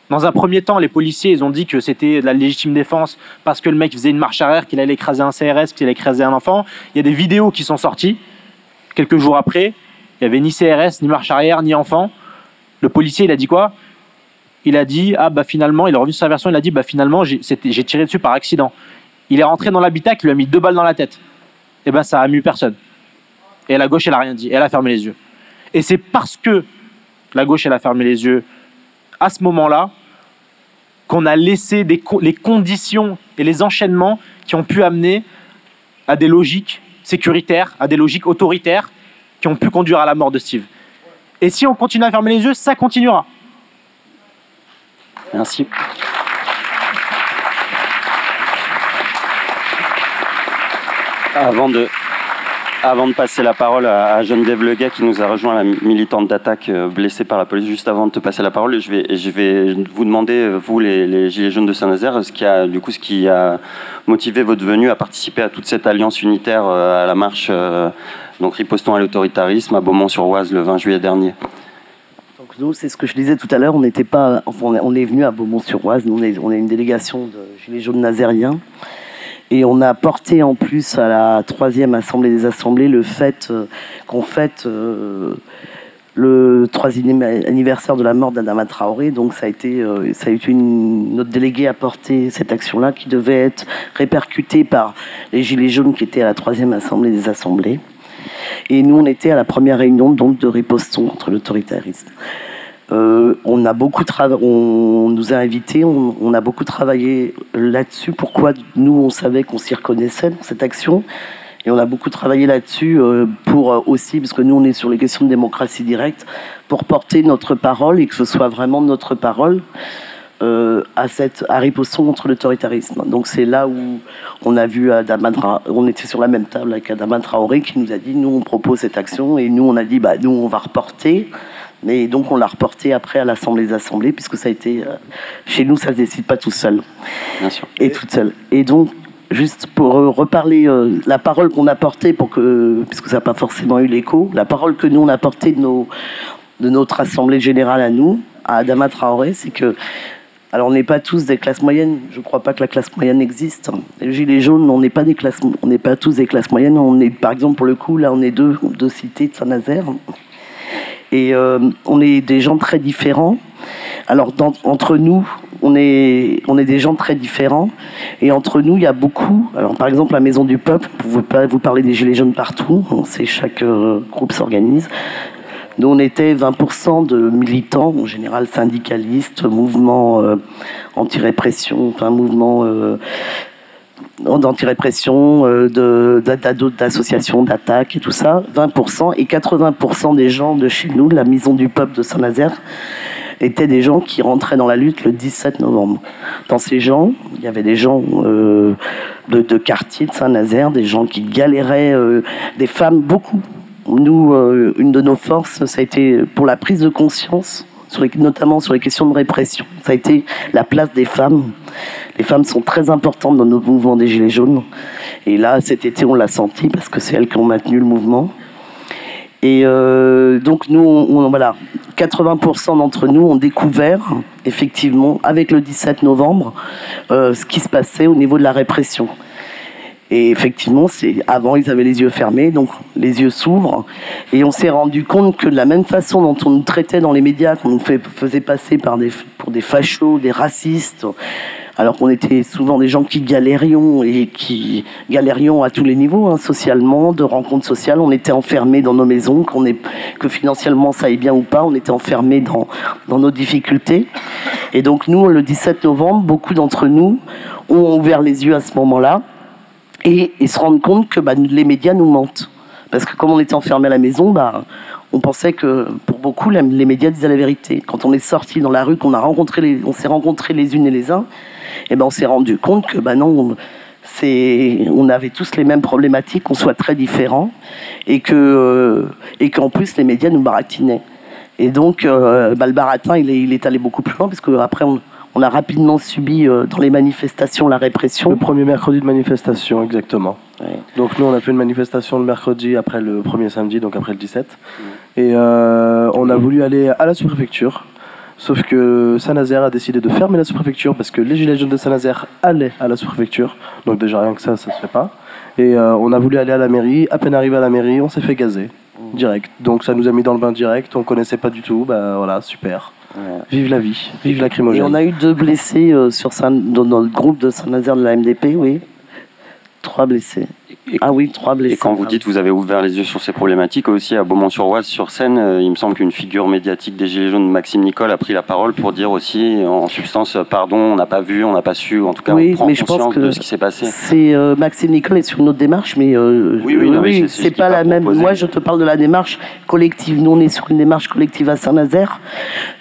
H: Dans un premier temps, les policiers ils ont dit que c'était de la légitime défense parce que le mec faisait une marche arrière, qu'il allait écraser un CRS, qu'il allait écraser un enfant. Il y a des vidéos qui sont sorties. Quelques jours après, il n'y avait ni CRS, ni marche arrière, ni enfant. Le policier, il a dit quoi? Il a dit Ah, bah finalement, il revenu sur sa version, il a dit Bah finalement, j'ai tiré dessus par accident. Il est rentré dans l'habitat, il lui a mis deux balles dans la tête. Et ben ça a mu personne. Et la gauche, elle a rien dit. Elle a fermé les yeux. Et c'est parce que la gauche, elle a fermé les yeux à ce moment-là qu'on a laissé les conditions et les enchaînements qui ont pu amener à des logiques sécuritaires, à des logiques autoritaires qui ont pu conduire à la mort de Steve. Et si on continue à fermer les yeux, ça continuera.
A: Merci. Avant de, avant de passer la parole à, à Geneviève Leguet qui nous a rejoint, la militante d'attaque euh, blessée par la police, juste avant de te passer la parole, je vais, vous demander, euh, vous les, Gilets jaunes de Saint-Nazaire, ce qui a, ce qui a motivé votre venue à participer à toute cette alliance unitaire euh, à la marche, donc ripostons à l'autoritarisme à Beaumont-sur-Oise le 20 juillet dernier.
D: Nous, c'est ce que je disais tout à l'heure, on enfin, on est- venu à Beaumont-sur-Oise, on est, on est une délégation de Gilets jaunes nazériens, et on a porté en plus à la troisième assemblée des assemblées le fait euh, qu'en fait, euh, le troisième anniversaire de la mort d'Adama Traoré. Donc ça a été, euh, ça a été notre délégué à porter cette action-là qui devait être répercutée par les Gilets jaunes qui étaient à la troisième assemblée des assemblées. Et nous, on était à la première réunion donc de ripostons contre l'autoritarisme. Euh, on a beaucoup on nous a invités, on, on a beaucoup travaillé là-dessus. Pourquoi nous, on savait qu'on s'y reconnaissait dans cette action? Et on a beaucoup travaillé là-dessus euh, pour euh, aussi, parce que nous on est sur les questions de démocratie directe, pour porter notre parole et que ce soit vraiment notre parole à cette à contre l'autoritarisme. Donc c'est là où on a vu Adama on était sur la même table avec Adama Traoré qui nous a dit nous on propose cette action et nous on a dit bah nous on va reporter. Mais donc on l'a reporté après à l'Assemblée des Assemblées, puisque ça a été chez nous, ça se décide pas tout seul.
A: Bien sûr.
D: Et toute seule. Et donc juste pour euh, reparler euh, la parole qu'on a portée pour que puisque ça n'a pas forcément eu l'écho la parole que nous on a portée de nos de notre assemblée générale à nous à Adama Traoré c'est que alors on n'est pas tous des classes moyennes je ne crois pas que la classe moyenne existe les gilets jaunes on n'est pas des classes on n'est pas tous des classes moyennes on est par exemple pour le coup là on est deux deux cités de Saint-Nazaire et euh, on est des gens très différents alors, entre nous, on est, on est des gens très différents. Et entre nous, il y a beaucoup. Alors, par exemple, la Maison du Peuple, vous, vous parlez des Gilets jaunes partout. Sait, chaque euh, groupe s'organise. Nous, on était 20% de militants, en général syndicalistes, mouvements euh, anti-répression, enfin, mouvements euh, d'anti-répression, d'associations, d'attaques et tout ça. 20% et 80% des gens de chez nous, la Maison du Peuple de Saint-Nazaire, étaient des gens qui rentraient dans la lutte le 17 novembre. Dans ces gens, il y avait des gens euh, de, quartier de Saint-Nazaire, des gens qui galéraient, euh, des femmes, beaucoup. Nous, euh, une de nos forces, ça a été pour la prise de conscience, notamment sur les questions de répression. Ça a été la place des femmes. Les femmes sont très importantes dans nos mouvements des Gilets jaunes. Et là, cet été, on l'a senti parce que c'est elles qui ont maintenu le mouvement. Et euh, donc nous, voilà, 80% d'entre nous ont découvert effectivement avec le 17 novembre euh, ce qui se passait au niveau de la répression. Et effectivement, c'est avant ils avaient les yeux fermés, donc les yeux s'ouvrent, et on s'est rendu compte que de la même façon dont on nous traitait dans les médias, qu'on nous faisait passer pour des fachos, des racistes, alors qu'on était souvent des gens qui galérions et qui galérions à tous les niveaux, hein, socialement, de rencontres sociales. On était enfermés dans nos maisons, que financièrement ça aille bien ou pas, on était enfermés dans nos difficultés. Et donc nous, le 17 novembre, beaucoup d'entre nous ont ouvert les yeux à ce moment-là et, se rendent compte que bah, les médias nous mentent. Parce que comme on était enfermés à la maison, bah, on pensait que pour beaucoup, les médias disaient la vérité. Quand on est sorti dans la rue, qu'on a rencontré les, on s'est rencontrés les unes et les uns, et ben on s'est rendu compte que ben non, on avait tous les mêmes problématiques, qu'on soit très différents, et euh, qu'en plus les médias nous baratinaient. Et donc, euh, bah, le baratin, il est, est allé beaucoup plus loin, parce qu'après, on, on a rapidement subi euh, dans les manifestations la répression.
I: Le premier mercredi de manifestation, exactement. Donc nous, on a fait une manifestation le mercredi après le premier samedi, donc après le 17. Et euh, on a voulu aller à la sous-préfecture. Sauf que Saint-Nazaire a décidé de fermer la sous-préfecture parce que les gilets jaunes de Saint-Nazaire allaient à la sous-préfecture. Donc déjà rien que ça, ça se fait pas. Et euh, on a voulu aller à la mairie. À peine arrivé à la mairie, on s'est fait gazer direct. Donc ça nous a mis dans le bain direct. On connaissait pas du tout. Bah voilà, super. Vive la vie, vive la
D: Et on a eu deux blessés euh, sur Saint, dans notre groupe de Saint-Nazaire de la MDP, oui. Trois blessés. Ah oui, trois blessés.
A: Et quand vous dites vous avez ouvert les yeux sur ces problématiques, aussi à Beaumont-sur-Oise, sur scène, euh, il me semble qu'une figure médiatique des Gilets jaunes, Maxime Nicole, a pris la parole pour dire aussi, en substance, pardon, on n'a pas vu, on n'a pas su, en tout cas, on prend mais conscience je pense que de ce qui s'est passé.
D: C'est euh, Maxime Nicole est sur une autre démarche, mais euh, oui, oui, c'est pas la même. Moi, je te parle de la démarche collective. Nous, on est sur une démarche collective à Saint-Nazaire,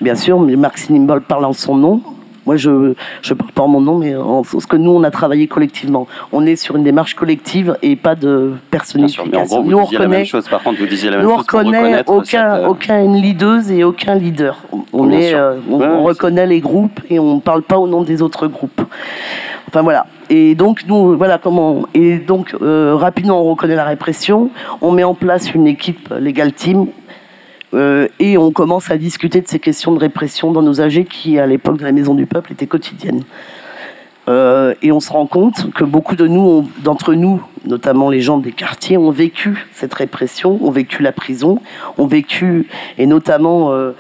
D: bien sûr, mais Maxime Nicole parle en son nom. Moi, je ne parle pas en mon nom, mais en ce que nous, on a travaillé collectivement. On est sur une démarche collective et pas de personnification.
A: nous, on reconnaît, la même chose. Par contre, vous disiez la même
D: nous,
A: chose.
D: on reconnaît aucun, euh, aucun leaduse et aucun leader. On, est, euh, on, reconnaît les groupes et on ne parle pas au nom des autres groupes. Enfin voilà. Et donc nous, voilà comment. Et donc euh, rapidement, on reconnaît la répression. On met en place une équipe Legal Team euh, et on commence à discuter de ces questions de répression dans nos AG qui, à l'époque de la Maison du Peuple, étaient quotidiennes. Euh, et on se rend compte que beaucoup de nous, d'entre nous, notamment les gens des quartiers, ont vécu cette répression, ont vécu la prison, ont vécu, et notamment, euh,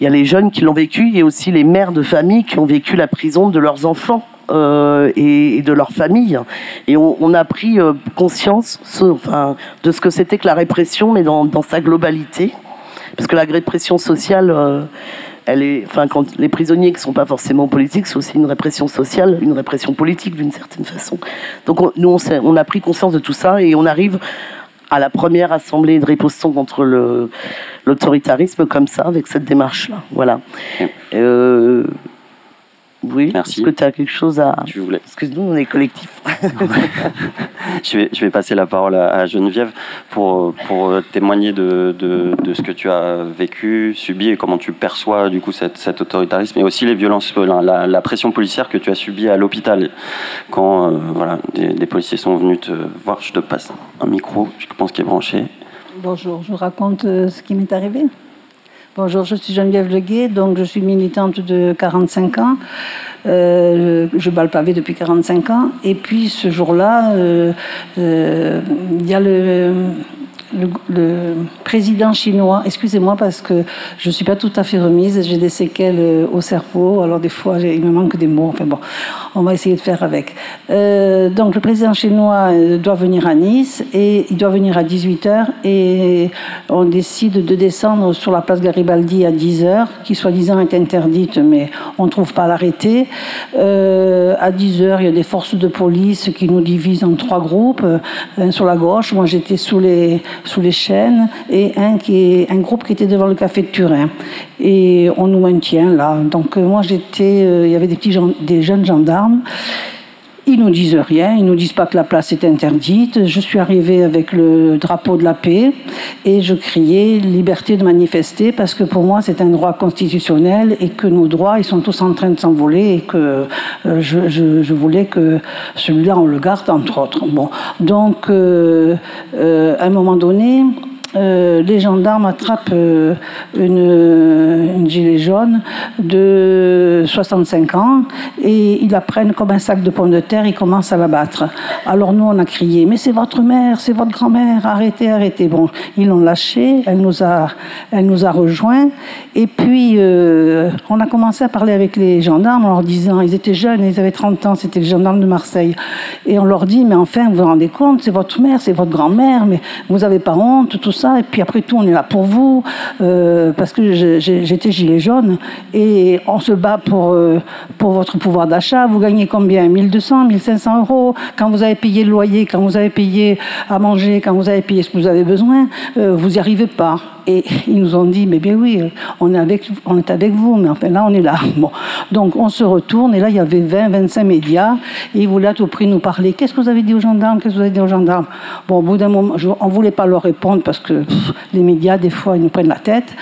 D: il y a les jeunes qui l'ont vécu, et aussi les mères de famille qui ont vécu la prison de leurs enfants. Et, de leur famille. Et on, a pris conscience de ce que c'était que la répression, mais dans sa globalité. Parce que la répression sociale, euh, elle est, enfin, quand les prisonniers qui sont pas forcément politiques, c'est aussi une répression sociale, une répression politique d'une certaine façon. Donc on- nous, on, a pris conscience de tout ça et on arrive à la première assemblée de riposton contre l'autoritarisme comme ça, avec cette démarche-là. Voilà. Euh, oui,
A: Merci.
D: est-ce que tu as quelque chose à...
A: Tu voulais.
D: Parce que nous, on est collectif. <laughs>
A: Je vais, je vais passer la parole à, Geneviève pour, pour témoigner de, de, de ce que tu as vécu, subi et comment tu perçois du coup cette, cet autoritarisme et aussi les violences, la, la- la pression policière que tu as subie à l'hôpital quand euh, voilà, des, des policiers sont venus te voir. Je te passe un micro, je pense qu'il est branché.
J: Bonjour, je vous raconte euh, ce qui m'est arrivé. Bonjour, je suis Geneviève Leguet, donc je suis militante de 45 ans. Euh, je bats le pavé depuis 45 ans. Et puis ce jour-là, euh, euh, il y a le, le, président chinois, excusez-moi parce que je ne suis pas tout à fait remise, j'ai des séquelles euh, au cerveau, alors des fois il me manque des mots, enfin bon, on va essayer de faire avec. Euh, donc le président chinois euh, doit venir à Nice et il doit venir à 18h et on décide de descendre sur la place Garibaldi à 10h, qui soi-disant est interdite, mais on ne trouve pas l'arrêté. À 10h, il y a des forces de police qui nous divisent en trois groupes. sur la gauche, moi j'étais sous les, sous les chaînes, et un, groupe qui était devant le café de Turin. Et on nous maintient là. Donc euh, moi j'étais, euh, il y avait des, petits des jeunes gendarmes. Ils nous disent rien, ils nous disent pas que la place est interdite. Je suis arrivée avec le drapeau de la paix et je criais liberté de manifester parce que pour moi c'est un droit constitutionnel et que nos droits ils sont tous en train de s'envoler et que euh, je, voulais que celui-là on le garde entre autres. Bon, donc euh, euh, à un moment donné. Euh, les gendarmes attrapent euh, une, gilet jaune de 65 ans et ils la prennent comme un sac de pommes de terre, ils commencent à la battre. Alors nous, on a crié, mais c'est votre mère, c'est votre grand-mère, arrêtez, arrêtez. Bon, ils l'ont lâchée, elle nous a, elle nous a rejoints et puis euh, on a commencé à parler avec les gendarmes en leur disant, ils étaient jeunes, ils avaient 30 ans, c'était les gendarmes de Marseille. Et on leur dit, mais enfin, vous vous rendez compte, c'est votre mère, c'est votre grand-mère, mais vous n'avez pas honte, tout ça. Et puis après tout, on est là pour vous, euh, parce que j'étais gilet jaune, et on se bat pour, euh, votre pouvoir d'achat. Vous gagnez combien? 1200, 1500 euros Quand vous avez payé le loyer, quand vous avez payé à manger, quand vous avez payé ce que vous avez besoin, euh, vous n'y arrivez pas. Et ils nous ont dit, mais bien oui, on est avec, on est avec vous, mais enfin là, on est là. <laughs> Bon. Donc on se retourne, et là, il y avait 20, 25 médias, et ils voulaient à tout prix nous parler. Qu'est-ce que vous avez dit aux gendarmes? Qu'est-ce que vous avez dit aux gendarmes? Bon, au bout d'un moment, on ne voulait pas leur répondre parce que les médias, des fois, ils nous prennent la tête,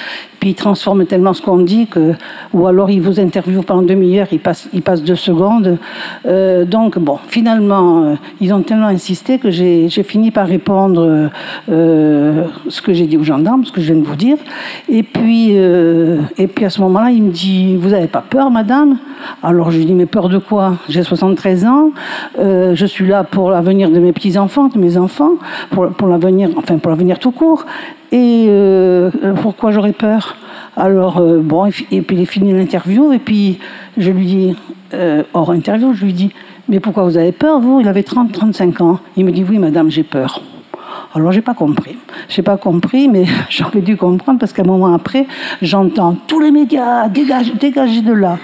J: puis ils transforment tellement ce qu'on dit que, ou alors ils vous interviewent pendant demi-heure, ils passent, ils passent deux secondes. Euh, donc, bon, finalement, euh, ils ont tellement insisté que j'ai fini par répondre euh, ce que j'ai dit aux gendarmes, ce que je de vous dire. Et puis, euh, et puis à ce moment-là, il me dit Vous n'avez pas peur, madame? Alors je lui dis Mais peur de quoi? J'ai 73 ans, euh, je suis là pour l'avenir de mes petits-enfants, de mes enfants, pour, pour l'avenir, enfin pour l'avenir tout court. Et euh, pourquoi j'aurais peur? Alors, bon, et, puis il est fini l'interview, et puis je lui dis, hors interview, je lui dis, mais pourquoi vous avez peur, vous? Il avait 30, 35 ans. Il me dit, oui, madame, j'ai peur. Alors, j'ai pas compris. J'ai pas compris, mais <laughs> j'aurais dû comprendre parce qu'à un moment après, j'entends tous les médias, dégagez, de là.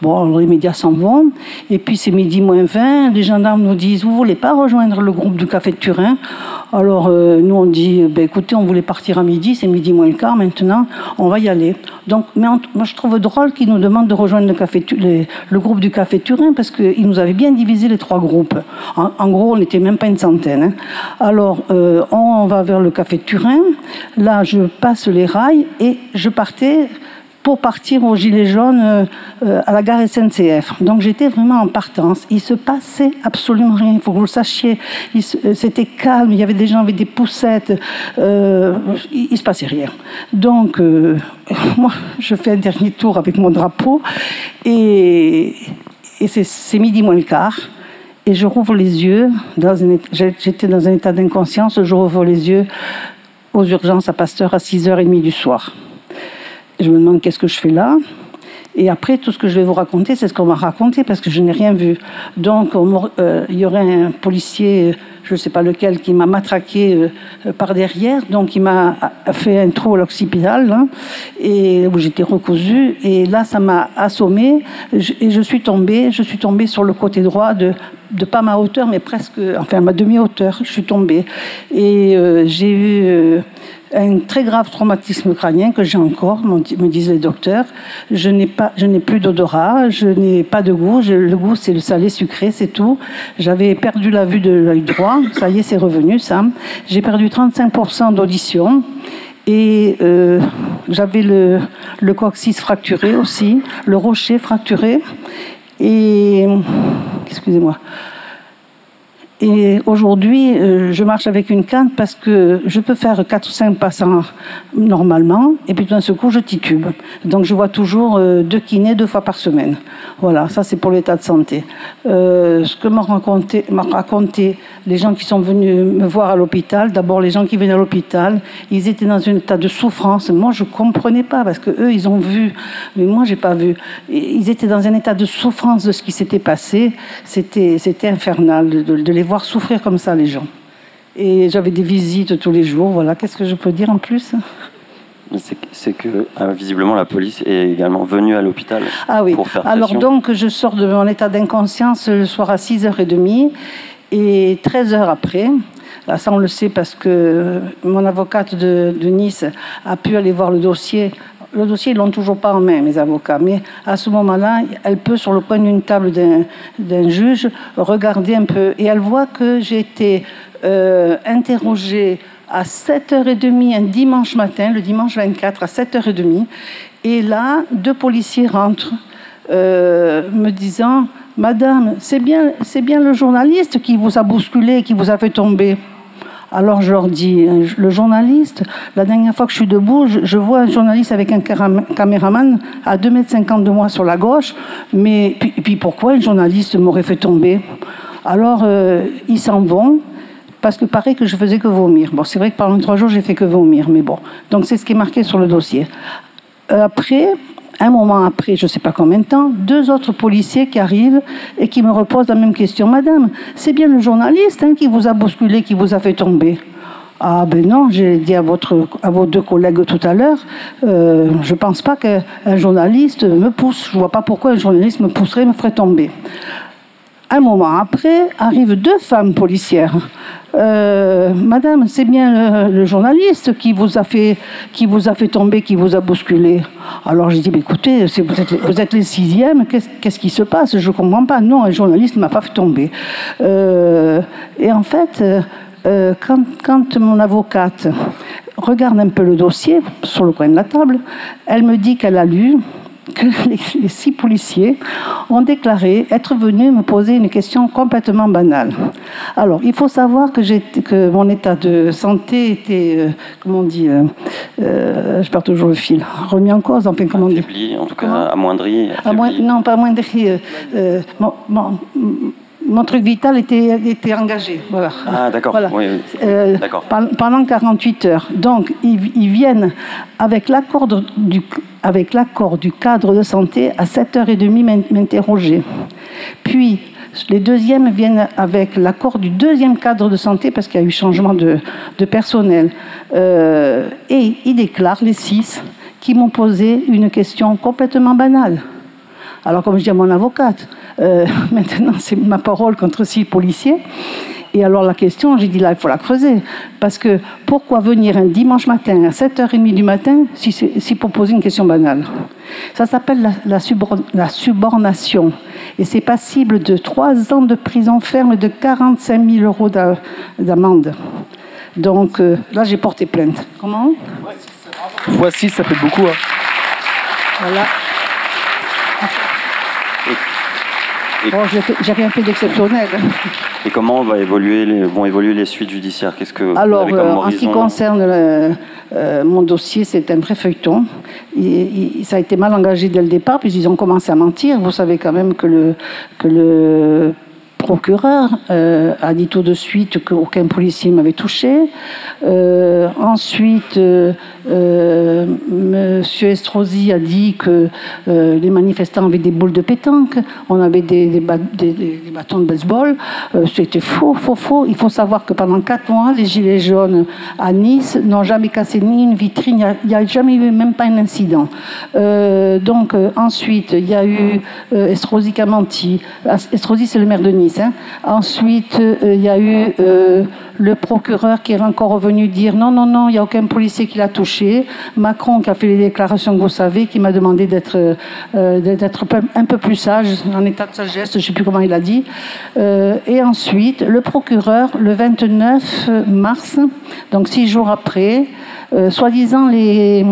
J: Bon, les médias s'en vont. Et puis, c'est midi moins 20. Les gendarmes nous disent, vous voulez pas rejoindre le groupe du Café de Turin? Alors, euh, nous, on dit, ben, écoutez, on voulait partir à midi, c'est midi moins le quart maintenant, on va y aller. Donc, mais moi, je trouve drôle qu'ils nous demandent de rejoindre le, groupe du Café Turin parce qu'ils nous avaient bien divisé les trois groupes. En, en gros, on n'était même pas une centaine. hein. Alors, euh, on va vers le Café Turin. Là, je passe les rails et je partais pour partir au Gilet jaune euh, euh, à la gare SNCF. Donc j'étais vraiment en partance. Il se passait absolument rien, il faut que vous le sachiez. Euh, C'était calme, il y avait des gens avec des poussettes, il, il se passait rien. Donc <laughs> moi, je fais un dernier tour avec mon drapeau et, et c'est- midi moins le quart. Et je rouvre les yeux. J'étais dans un état d'inconscience. Je rouvre les yeux aux urgences à Pasteur à 6h30 du soir. Je me demande qu'est-ce que je fais là. Et après, tout ce que je vais vous raconter, c'est ce qu'on m'a raconté parce que je n'ai rien vu. Donc, euh, il y aurait un policier, euh, je ne sais pas lequel, qui m'a matraqué euh, par derrière. Donc, il m'a fait un trou à l'occipital hein, et où j'étais recousue. Et là, ça m'a assommé Je- et je suis tombée. Je suis tombée sur le côté droit de, pas ma hauteur, mais presque, enfin, ma demi-hauteur. Je suis tombée. Et j'ai eu. Un très grave traumatisme crânien que j'ai encore, me disent les docteurs. Je n'ai plus d'odorat, je n'ai pas de goût. Le goût, c'est le salé sucré, c'est tout. J'avais perdu la vue de l'œil droit. Ça y est, c'est revenu, ça. J'ai perdu 35% d'audition. Et euh, j'avais le, le coccyx fracturé aussi, le rocher fracturé. Et, excusez-moi. Et aujourd'hui, euh, je marche avec une canne parce que je peux faire 4 ou 5 passants normalement, et puis d'un coup, je titube. Donc je vois toujours euh, deux kinés deux fois par semaine. Voilà, ça c'est pour l'état de santé. Euh, ce que m'ont raconté, raconté les gens qui sont venus me voir à l'hôpital, d'abord les gens qui venaient à l'hôpital, ils étaient dans un état de souffrance. Moi, je comprenais pas parce que eux, ils ont vu, mais moi, j'ai pas vu. Ils étaient dans un état de souffrance de ce qui s'était passé. C'était, c'était infernal de les voir souffrir comme ça, les gens. Et j'avais des visites tous les jours. Voilà, qu'est-ce que je peux dire en plus?
A: C'est que euh, visiblement la police est également venue à l'hôpital
J: Ah oui.
A: pour faire
J: Alors
A: pression.
J: donc, je sors de mon état d'inconscience le soir à 6h30 et 13 heures après. Là, ça, on le sait parce que mon avocate de, de Nice a pu aller voir le dossier. Le dossier, ils l'ont toujours pas en main, mes avocats. Mais à ce moment-là, elle peut, sur le coin d'une table d'un juge, regarder un peu. Et elle voit que j'ai été euh, interrogée à 7h30 un dimanche matin, le dimanche 24 à 7h30. Et là, deux policiers rentrent euh, me disant Madame, c'est bien, bien le journaliste qui vous a bousculé, qui vous a fait tomber. Alors je leur dis, euh, le journaliste, la dernière fois que je suis debout, je, vois un journaliste avec un caméraman à 2,50 m de moi sur la gauche, mais puis, puis pourquoi un journaliste m'aurait fait tomber? Alors euh, ils s'en vont, parce que paraît que je faisais que vomir. Bon, c'est vrai que pendant trois jours, j'ai fait que vomir, mais bon. Donc c'est ce qui est marqué sur le dossier. Euh, Après, un moment après, je ne sais pas combien de temps, deux autres policiers qui arrivent et qui me reposent la même question. Madame, c'est bien le journaliste hein, qui vous a bousculé, qui vous a fait tomber. Ah ben non, j'ai dit à, vos deux collègues tout à l'heure, euh, je ne pense pas qu'un journaliste me pousse. Je ne vois pas pourquoi un journaliste me pousserait me ferait tomber. Un moment après, arrivent deux femmes policières. Euh, Madame, c'est bien le, journaliste qui vous a fait, qui vous a fait tomber, qui vous a bousculé. Alors j'ai dit, mais écoutez, vous êtes, vous êtes les sixièmes, qu'est-ce qui se passe? Je ne comprends pas. Non, un journaliste ne m'a pas fait tomber. Euh, et en fait, euh, quand mon avocate regarde un peu le dossier sur le coin de la table, elle me dit qu'elle a lu que <laughs> les, les six policiers ont déclaré être venus me poser une question complètement banale. Alors, il faut savoir que, mon état de santé était, euh, comment on dit, euh, euh, je perds toujours le fil, remis en cause, enfin, comment on dit
A: Affaibli, en tout cas amoindri.
J: à moins- non, pas moins euh, euh, mon, truc vital était, était engagé. Voilà.
A: Ah d'accord.
J: Voilà.
A: Oui, oui.
J: Euh, pendant 48 heures. Donc, ils, ils viennent avec l'accord du, avec l'accord du cadre de santé à 7h30 m'in- m'interroger. Puis, les deuxièmes viennent avec l'accord du deuxième cadre de santé parce qu'il y a eu changement de, de personnel. Euh, et ils déclarent, les six, qui m'ont posé une question complètement banale. Alors, comme je dis à mon avocate, euh, <laughs> maintenant c'est ma parole contre six policiers. Et alors la question, j'ai dit là, il faut la creuser. Parce que pourquoi venir un dimanche matin à 7h30 du matin si, pour poser une question banale? Ça s'appelle la, la subor- la subornation. Et c'est passible de 3 ans de prison ferme et de 45 000 euros d'a- d'amende. Donc euh, là, j'ai porté plainte. Comment?
I: Voici, ça fait beaucoup. hein.
J: Voilà. Bon, j'ai rien fait d'exceptionnel.
A: Et comment va évoluer les, vont évoluer les suites judiciaires? Qu'est-ce que vous
J: Alors,
A: avez comme
J: euh, en ce qui concerne le- euh, mon dossier, c'est un vrai feuilleton. Il- il- ça a été mal engagé dès le départ, puisqu'ils ont commencé à mentir. Vous savez quand même que le, que le procureur euh, a dit tout de suite qu'aucun policier m'avait touché. Euh, ensuite, euh, euh, Monsieur Estrosi a dit que les manifestants avaient des boules de pétanque, on avait des, bâtons de baseball. C'était faux, faux, faux. Il faut savoir que pendant quatre mois, les Gilets jaunes à Nice n'ont jamais cassé ni une vitrine, il n'y a- a, jamais eu même pas un incident. Donc ensuite, il y a eu Estrosi qui a menti. Estrosi, c'est le maire de Nice. Ensuite, euh, il y a eu euh, le procureur qui est encore revenu dire non, non, non, il n'y a aucun policier qui l'a touché. Macron qui a fait les déclarations que vous savez, qui m'a demandé d'être euh, un peu plus sage, en état de sagesse, je ne sais plus comment il a dit. Et ensuite, le procureur, le 29 mars, donc six jours après, euh, soi-disant les,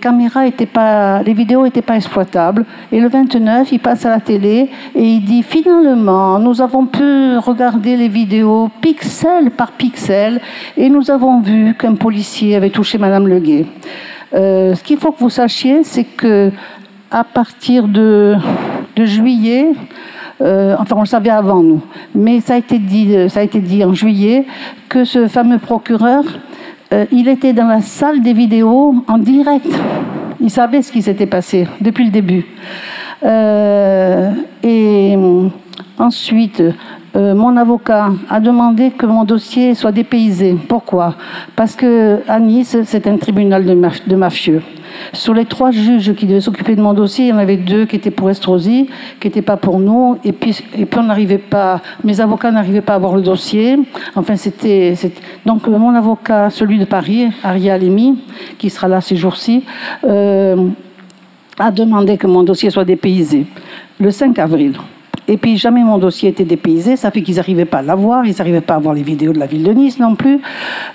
J: caméras étaient pas, les vidéos n'étaient pas exploitables. Et le 29, il passe à la télé et il dit finalement, nous avons pu regarder les vidéos pixel par pixel et nous avons vu qu'un policier avait touché Madame Leguet. Euh, ce qu'il faut que vous sachiez, c'est que à partir de, de juillet, euh, enfin, on le savait avant nous, mais ça a été dit, ça a été dit en juillet que ce fameux procureur, euh, il était dans la salle des vidéos en direct. Il savait ce qui s'était passé depuis le début. Euh, et ensuite, euh, mon avocat a demandé que mon dossier soit dépaysé. Pourquoi? Parce que à Nice, c'est un tribunal de, maf- de mafieux. Sur les trois juges qui devaient s'occuper de mon dossier, il y en avait deux qui étaient pour Estrosi, qui n'étaient pas pour nous. Et puis, et puis on n'arrivait pas, mes avocats n'arrivaient pas à avoir le dossier. Enfin, c'était. Donc, euh, mon avocat, celui de Paris, Ariel Alemi, qui sera là ces jours-ci, euh, a demandé que mon dossier soit dépaysé le 5 avril. Et puis jamais mon dossier était dépaysé, ça fait qu'ils n'arrivaient pas à l'avoir, ils n'arrivaient pas à voir les vidéos de la ville de Nice non plus.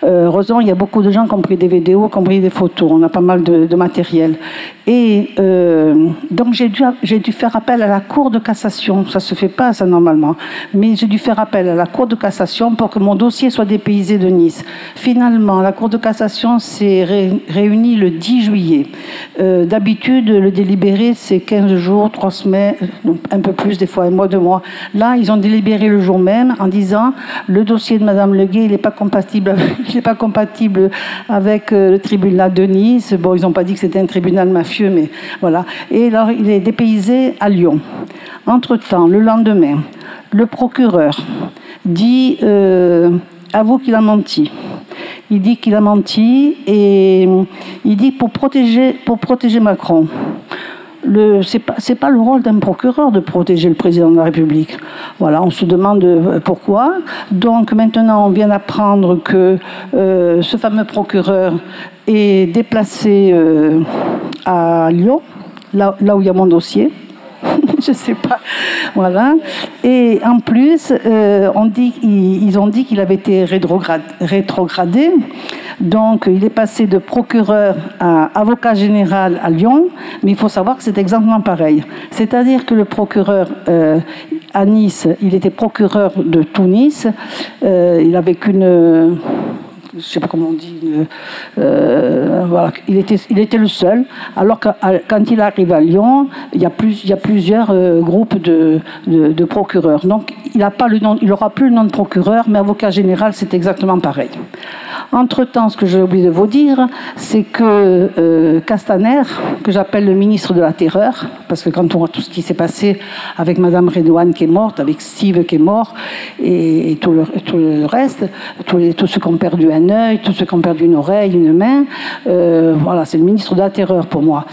J: Euh, heureusement, il y a beaucoup de gens qui ont pris des vidéos, qui ont pris des photos, on a pas mal de, matériel. Et euh, donc j'ai dû, faire appel à la Cour de cassation, ça se fait pas ça normalement, mais j'ai dû faire appel à la Cour de cassation pour que mon dossier soit dépaysé de Nice. Finalement, la Cour de cassation s'est ré- réunie le 10 juillet. Euh, D'habitude, le délibéré, c'est 15 jours, 3 semaines, un peu plus, des fois un mois, deux mois. Là, ils ont délibéré le jour même en disant le dossier de Madame Leguet, il n'est <laughs> pas compatible, avec- euh, le tribunal de Nice. Bon, ils n'ont pas dit que c'était un tribunal mafieux, mais voilà. Et alors, il est dépaysé à Lyon. Entre-temps, le lendemain, le procureur dit euh, avoue qu'il a menti. Il dit qu'il a menti et il dit pour protéger Macron. Le, c'est pas, pas le rôle d'un procureur de protéger le président de la République. Voilà, on se demande euh, pourquoi. Donc maintenant, on vient d'apprendre que euh, ce fameux procureur est déplacé euh, à Lyon, là, là où il y a mon dossier. <laughs> je sais pas. Voilà. Et en plus, euh, ils, ont dit qu'il avait été rétrogradé. Donc, il est passé de procureur à avocat général à Lyon. Mais il faut savoir que c'est exactement pareil. C'est-à-dire que le procureur euh, à Nice, il était procureur de tout Nice. Euh, il avait qu'une je ne sais pas comment on dit, euh, voilà, il était, il était le seul. Alors que quand il arrive à Lyon, il y a, plus, il y a plusieurs euh, groupes de, de, procureurs. Donc il n'a pas le nom, il n'aura plus le nom de procureur, mais avocat général, c'est exactement pareil. Entre-temps, ce que j'ai oublié de vous dire, c'est que euh, Castaner, que j'appelle le ministre de la Terreur, parce que quand on voit tout ce qui s'est passé avec Madame Redouane qui est morte, avec Steve qui est mort, et, tout, le, tout reste, tous ceux qui ont perdu un œil, tous ceux qui ont perdu une oreille, une main, euh, voilà, c'est le ministre de la Terreur pour moi.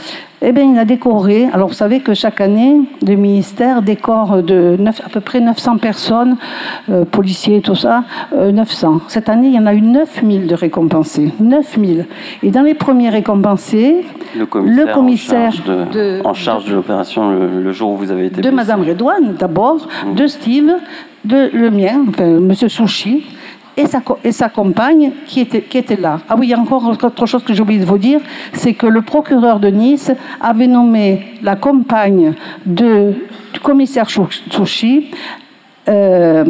J: Eh bien, il a décoré. Alors, vous savez que chaque année, le ministère décore de à peu près 900 personnes, euh, policiers, tout ça, euh, 900. Cette année, il y en a eu 9000 de récompensés. 9000. Et dans les premiers récompensés,
A: Le commissaire,
J: Le commissaire
A: en charge de, l'opération le, le jour où vous avez été
J: de
A: blessé.
J: Madame Redouane, d'abord, de Steve, de le mien, enfin, Monsieur Souchi, et sa, compagne qui était, là. Ah oui, il y a encore autre chose que j'ai oublié de vous dire, c'est que le procureur de Nice avait nommé la compagne du commissaire Chouchi euh,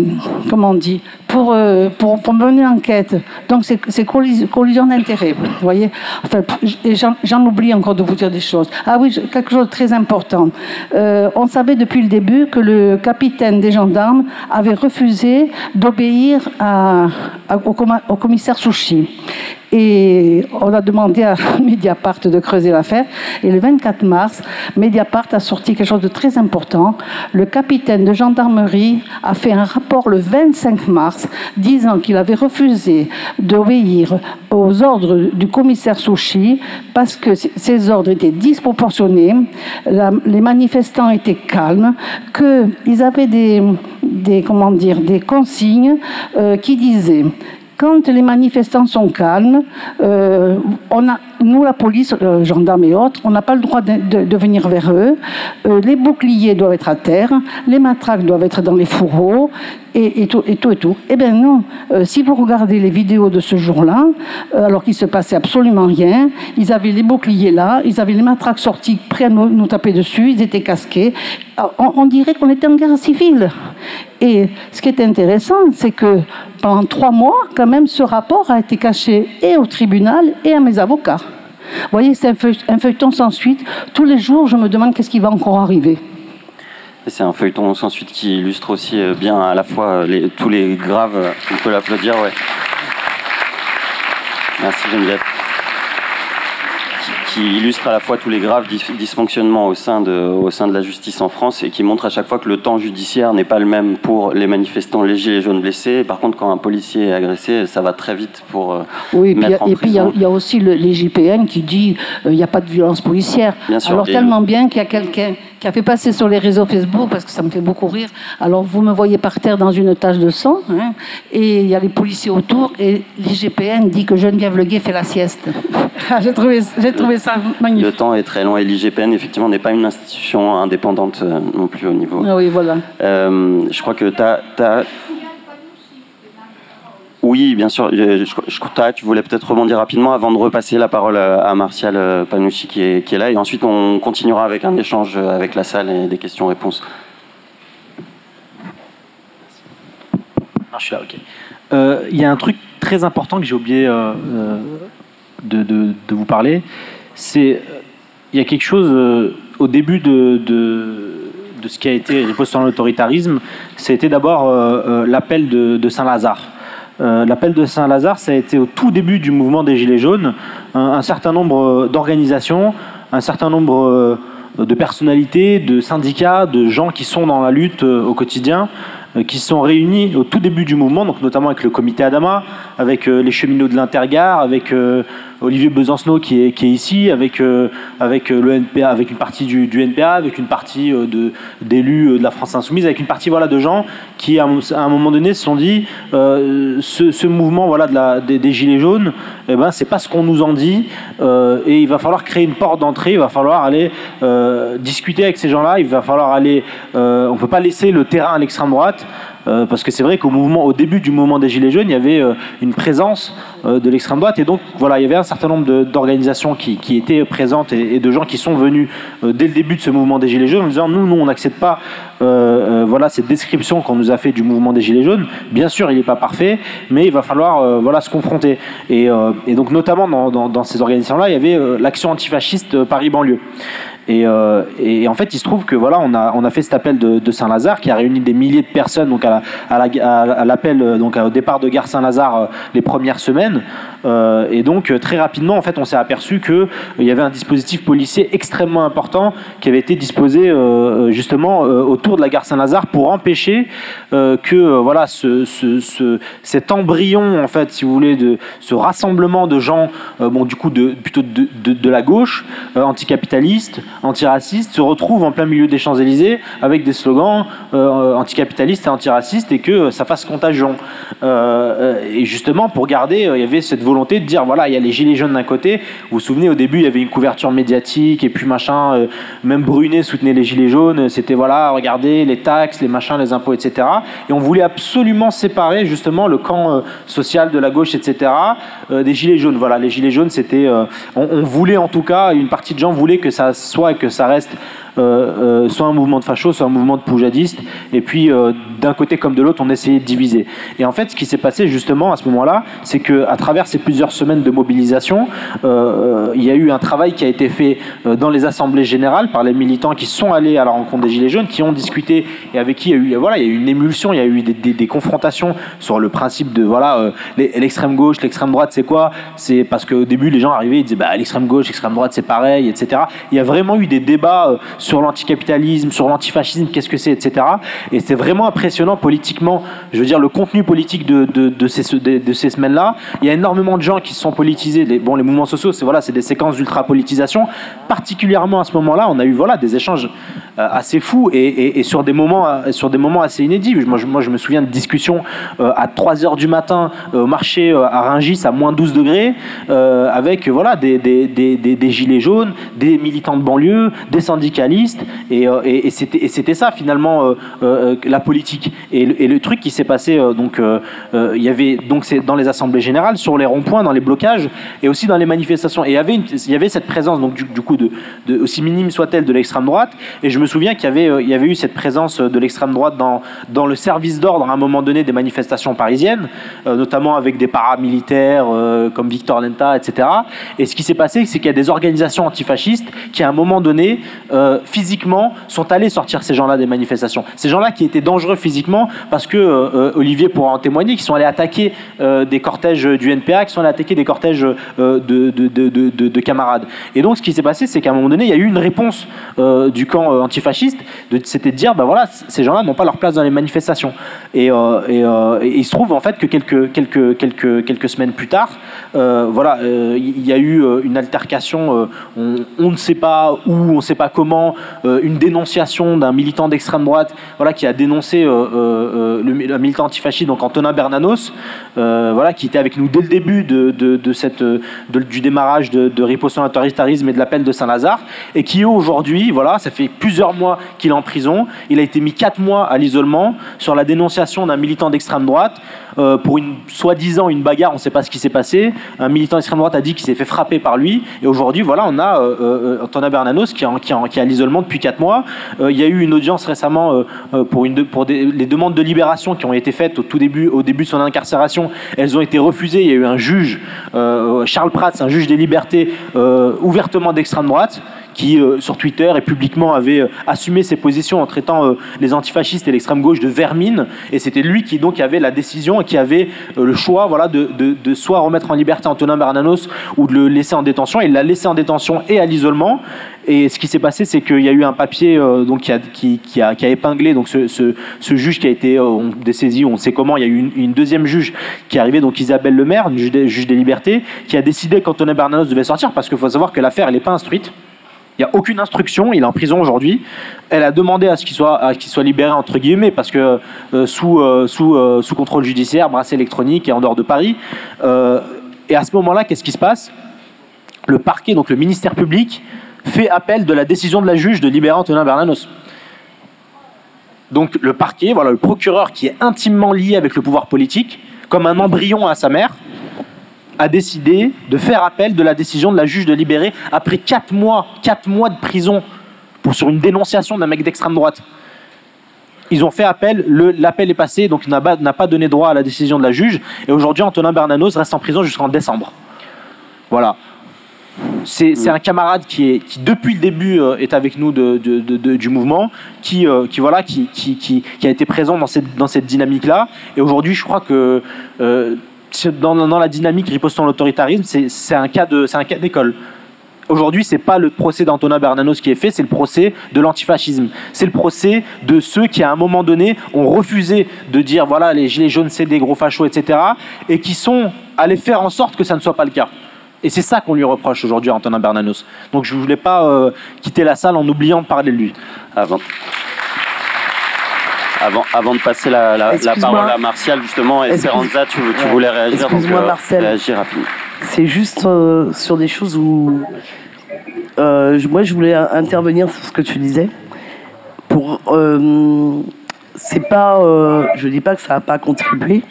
J: comment on dit, pour, euh, pour, mener l'enquête. Donc c'est collision, collision d'intérêts, vous voyez. Enfin, j'en oublie encore de vous dire des choses. Ah oui, quelque chose de très important. Euh, on savait depuis le début que le capitaine des gendarmes avait refusé d'obéir au, commissaire Sushi. Et on a demandé à <laughs> Mediapart de creuser l'affaire. Et le 24 mars, Mediapart a sorti quelque chose de très important. Le capitaine de gendarmerie a fait un rapport le 25 mars disant qu'il avait refusé d'obéir aux ordres du commissaire Sushi parce que ces ordres étaient disproportionnés, les manifestants étaient calmes, qu'ils avaient des, des, comment dire, des consignes euh, qui disaient quand les manifestants sont calmes, euh, nous, la police, euh, gendarmes et autres, on n'a pas le droit de, venir vers eux. Euh, les boucliers doivent être à terre, les matraques doivent être dans les fourreaux, et, tout, et tout, et tout. Eh bien non, si vous regardez les vidéos de ce jour-là, alors qu'il se passait absolument rien, ils avaient les boucliers là, ils avaient les matraques sorties, prêts à nous, taper dessus, ils étaient casqués. On, on dirait qu'on était en guerre civile. Et ce qui est intéressant, c'est que pendant trois mois, quand même, ce rapport a été caché et au tribunal et à mes avocats. Vous voyez, c'est un, feuilleton sans suite. Tous les jours, je me demande qu'est-ce qui va encore arriver.
A: C'est un feuilleton sans suite qui illustre aussi euh, bien à la fois euh, tous les graves. On peut l'applaudir, ouais. Merci Geneviève qui illustre à la fois tous les graves dysfonctionnements au sein, de, au sein de la justice en France et qui montre à chaque fois que le temps judiciaire n'est pas le même pour les manifestants, les gilets jaunes blessés. Par contre, quand un policier est agressé, ça va très vite pour euh,
J: oui,
A: mettre
J: et puis il y, a aussi le, les JPN qui dit euh, il n'y a pas de violence policière.
A: Bien sûr,
J: Alors tellement bien qu'il y a quelqu'un qui a fait passer sur les réseaux Facebook, parce que ça me fait beaucoup rire. Alors, vous me voyez par terre dans une tache de sang, hein, et il y a les policiers autour, et l'IGPN dit que Geneviève Leguet fait la sieste. <laughs> j'ai trouvé, trouvé, ça magnifique.
A: Le temps est très long, et l'IGPN, effectivement, n'est pas une institution indépendante euh, non plus au niveau.
J: Ah oui, voilà.
A: Euh, je crois que tu as oui, bien sûr. Je, je, tu voulais peut-être rebondir rapidement avant de repasser la parole à Martial euh, Panucci qui est, là. Et ensuite, on continuera avec un échange avec la salle et des questions-réponses.
H: je suis là, ok. Euh, il y a un truc très important que j'ai oublié euh, de, vous parler. C'est il y a quelque chose au début de, ce qui a été riposte sur l'autoritarisme. C'était d'abord l'appel de Saint-Lazare. Euh, l'appel de Saint-Lazare, ça a été au tout début du mouvement des Gilets jaunes, un, certain nombre d'organisations, un certain nombre euh, de personnalités, de syndicats, de gens qui sont dans la lutte euh, au quotidien, qui sont réunis au tout début du mouvement, donc notamment avec le comité Adama, avec les cheminots de l'Intergare, avec Olivier Besancenot qui est, qui est ici, avec, euh, avec, euh, avec une partie du, NPA, avec une partie euh, de, d'élus de la France Insoumise, avec une partie voilà, de gens qui, à un, moment donné, se sont dit ce, mouvement voilà, des, Gilets jaunes, eh ben, c'est pas ce qu'on nous en dit, et il va falloir créer une porte d'entrée, il va falloir aller discuter avec ces gens-là, il va falloir aller. on peut pas laisser le terrain à l'extrême droite. Euh, parce que c'est vrai qu'au début du mouvement des Gilets jaunes, il y avait euh, une présence euh, de l'extrême droite, et donc voilà, il y avait un certain nombre d'organisations qui, étaient présentes et, de gens qui sont venus dès le début de ce mouvement des Gilets jaunes en disant nous, nous, on n'accepte pas voilà cette description qu'on nous a fait du mouvement des Gilets jaunes. Bien sûr, il n'est pas parfait, mais il va falloir voilà se confronter. Et, donc notamment dans, ces organisations-là, il y avait l'action antifasciste Paris Euh, et, en fait, il se trouve que voilà, on a, fait cet appel de, Saint-Lazare qui a réuni des milliers de personnes donc à, l'appel euh, donc au départ de Gare Saint-Lazare euh, les premières semaines. Et donc très rapidement, en fait, on s'est aperçu que il y avait un dispositif policier extrêmement important qui avait été disposé justement autour de la Gare Saint-Lazare pour empêcher que voilà ce, ce, cet embryon en fait, si vous voulez, de ce rassemblement de gens, bon du coup de plutôt de, de, la gauche anticapitaliste antiracistes se retrouvent en plein milieu des Champs-Élysées avec des slogans euh, anticapitalistes et antiracistes et que ça fasse contagion. Euh, et justement, pour garder, euh, il y avait cette volonté volonté de dire voilà, il y a les gilets jaunes d'un côté. Vous vous souvenez, au début, il y avait une couverture médiatique et puis machin. euh, même Brunet soutenait les gilets jaunes. C'était voilà, regardez les taxes, les machins, les impôts, etc. Et on voulait absolument séparer justement le camp euh, social de la gauche, etc. euh, des gilets jaunes. Voilà, les gilets jaunes, c'était. on, on voulait en tout cas, une partie de gens voulaient que ça soit et que ça reste euh, euh, soit un mouvement de facho, soit un mouvement de poujadiste. Et puis, euh, d'un côté comme de l'autre, on essayait de diviser. Et en fait, ce qui s'est passé justement à ce moment-là, c'est que à travers ces plusieurs semaines de mobilisation, il y a eu un travail qui a été fait dans les assemblées générales par les militants qui sont allés à la rencontre des Gilets jaunes, qui ont discuté et avec qui il y a eu, voilà, il y a eu une émulsion, il y a eu des, confrontations sur le principe de voilà, l'extrême gauche, l'extrême droite, c'est quoi? C'est parce qu'au début, les gens arrivaient, ils disaient bah, l'extrême gauche, l'extrême droite, c'est pareil, etc. Il y a vraiment eu des débats sur l'anticapitalisme, sur l'antifascisme, qu'est-ce que c'est, etc. Et c'est vraiment impressionnant politiquement, je veux dire, le contenu politique de, de, ces, de, ces semaines-là. Il y a énormément de gens qui se sont politisés. Les, bon, les mouvements sociaux, c'est voilà, des séquences d'ultra-politisation. Particulièrement à ce moment-là, on a eu voilà, des échanges euh, assez fous et, et- sur, des moments, euh, sur des moments assez inédits. Moi, je, me souviens de discussions euh, à 3 heures du matin au marché à Rungis à moins 12 degrés avec voilà, des, des, des- des gilets jaunes, des militants de banlieue, des syndicalistes. Euh, et, c'était ça finalement euh, euh, la politique. Et le, truc qui s'est passé, donc il y avait donc c'est dans les assemblées générales, sur les ronds-points, dans les blocages et aussi dans les manifestations. Et il y avait, cette présence donc du, coup de, aussi minime soit-elle de l'extrême droite. Et je me souviens qu'il y avait, il y avait eu cette présence de l'extrême droite dans, dans le service d'ordre à un moment donné des manifestations parisiennes, notamment avec des paramilitaires comme Victor Lenta, etc. Et ce qui s'est passé, c'est qu'il y a des organisations antifascistes qui, à un moment donné, physiquement, sont allés sortir ces gens-là des manifestations. Ces gens-là qui étaient dangereux physiquement, parce que euh, Olivier pourra en témoigner, qui sont allés attaquer euh, des cortèges du NPA, qui sont allés attaquer des cortèges euh, de, de, de, de- de- de camarades. Et donc, ce qui s'est passé, c'est qu'à un moment donné, il y a eu une réponse du camp antifasciste, c'était de dire, ben voilà, ces gens-là n'ont pas leur place dans les manifestations. Et, il se trouve en fait que quelques, quelques, quelques, quelques semaines plus tard, voilà, il y a eu une altercation, on, on ne sait pas où, on ne sait pas comment, euh, une dénonciation d'un militant d'extrême droite, voilà, qui a dénoncé euh, euh, le, mi- le militant antifasciste, donc Antonin Bernanos, voilà, qui était avec nous dès le début du démarrage de, de l'autoritarisme et de l'appel de Saint-Lazare, et qui aujourd'hui, voilà, ça fait plusieurs mois qu'il est en prison. Il a été mis quatre mois à l'isolement sur la dénonciation d'un militant d'extrême droite euh, pour une soi-disant une bagarre. On ne sait pas ce qui s'est passé. Un militant d'extrême droite a dit qu'il s'est fait frapper par lui, et aujourd'hui, voilà, on a euh, euh, Antonin Bernanos qui est, en- qui est à l'isolement depuis quatre mois. Il y a eu une audience récemment pour, une pour les demandes de libération qui ont été faites au tout début, au début de son incarcération. Elles ont été refusées. Il y a eu un juge, Charles Prats, un juge des libertés, ouvertement d'extrême droite qui, euh, sur Twitter et publiquement, avait euh, assumé ses positions en traitant euh, les antifascistes et l'extrême gauche de vermine. Et c'était lui qui donc avait la décision et qui avait le choix voilà, de, de- de soit remettre en liberté Antonin Bernanos ou de le laisser en détention. Il l'a laissé en détention et à l'isolement. Et ce qui s'est passé, c'est qu'il y a eu un papier donc, qui, a, qui, a, qui a épinglé donc, ce, ce- ce juge qui a été on on sait comment. Il y a eu une, deuxième juge qui est arrivée, donc Isabelle Lemaire, juge des, juge des libertés, qui a décidé qu'Antonin Bernanos devait sortir parce qu'il faut savoir que l'affaire, elle n'est pas instruite. Il n'y a aucune instruction, il est en prison aujourd'hui. Elle a demandé à ce qu'il soit, libéré, entre guillemets, parce que euh, sous, euh, euh, sous contrôle judiciaire, bracelet électronique et en dehors de Paris. Et à ce moment-là, qu'est-ce qui se passe? Le parquet, donc le ministère public, fait appel de la décision de la juge de libérer Antonin Bernanos. Donc le parquet, voilà, le procureur qui est intimement lié avec le pouvoir politique, comme un embryon à sa mère, a décidé de faire appel de la décision de la juge de libérer après 4 mois, quatre mois de prison pour, sur une dénonciation d'un mec d'extrême droite. Ils ont fait appel, l'appel est passé, donc il n'a pas, donné droit à la décision de la juge. Et aujourd'hui, Antonin Bernanos reste en prison jusqu'en décembre. Voilà. C'est un camarade qui, est, depuis le début, euh, est avec nous de- du mouvement, qui, euh, qui, voilà, qui, qui, a été présent dans cette, dynamique-là. Et aujourd'hui, je crois que euh, dans, la dynamique ripostant l'autoritarisme, c'est c'est un cas de- c'est un cas d'école. Aujourd'hui, c'est pas le procès d'Antonin Bernanos qui est fait, c'est le procès de l'antifascisme. C'est le procès de ceux qui, à un moment donné, ont refusé de dire voilà, les gilets jaunes, c'est des gros fachos, etc. et qui sont allés faire en sorte que ça ne soit pas le cas. Et c'est ça qu'on lui reproche aujourd'hui à Antonin Bernanos. Donc je ne voulais pas euh, quitter la salle en oubliant de parler de lui.
A: Avant. Avant, avant de passer la, la- la
D: Excuse-moi.
A: parole à Martial, justement, et Esperanza, tu, voulais réagir,
D: Excuse-moi,
A: euh,
D: Marcel.
A: réagis rapidement.
D: c'est juste euh, sur des choses où. euh, moi, je voulais intervenir sur ce que tu disais. Pour. c'est pas. je dis pas que ça n'a pas contribué.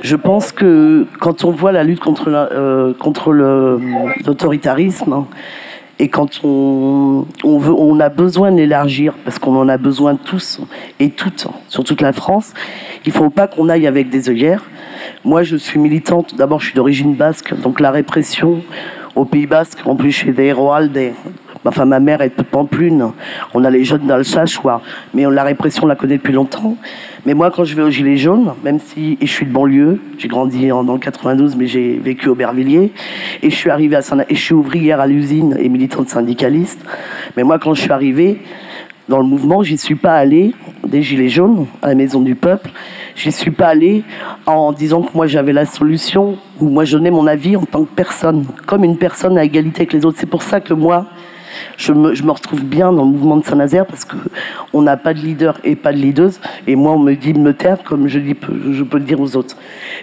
D: Je pense que quand on voit la lutte contre, la- contre l'autoritarisme, hein, et quand on, on, a besoin de l'élargir, parce qu'on en a besoin tous et toutes, sur toute la France, il faut pas qu'on aille avec des œillères. Moi, je suis militante, d'abord, je suis d'origine basque, donc la répression au Pays Basque, en plus, chez des Roaldes. Enfin, ma mère est de Pamplune, on a les jeunes d'Alsace, mais la répression, on la connaît depuis longtemps. Mais moi, quand je vais au Gilet jaune, même si je suis de banlieue, j'ai grandi en, dans le 92, mais j'ai vécu au Bervilliers, et je suis arrivée à Saint et je suis ouvrière à l'usine et militante syndicaliste. Mais moi, quand je suis arrivée dans le mouvement, j'y suis pas allée des Gilets jaunes à la Maison du Peuple. J'y suis pas allée en disant que moi j'avais la solution ou moi je donnais mon avis en tant que personne, comme une personne à égalité avec les autres. C'est pour ça que moi, je me, retrouve bien dans le mouvement de Saint-Nazaire parce qu'on n'a pas de leader et pas de leaduse. Et moi, on me dit de me taire comme je peux le dire aux autres.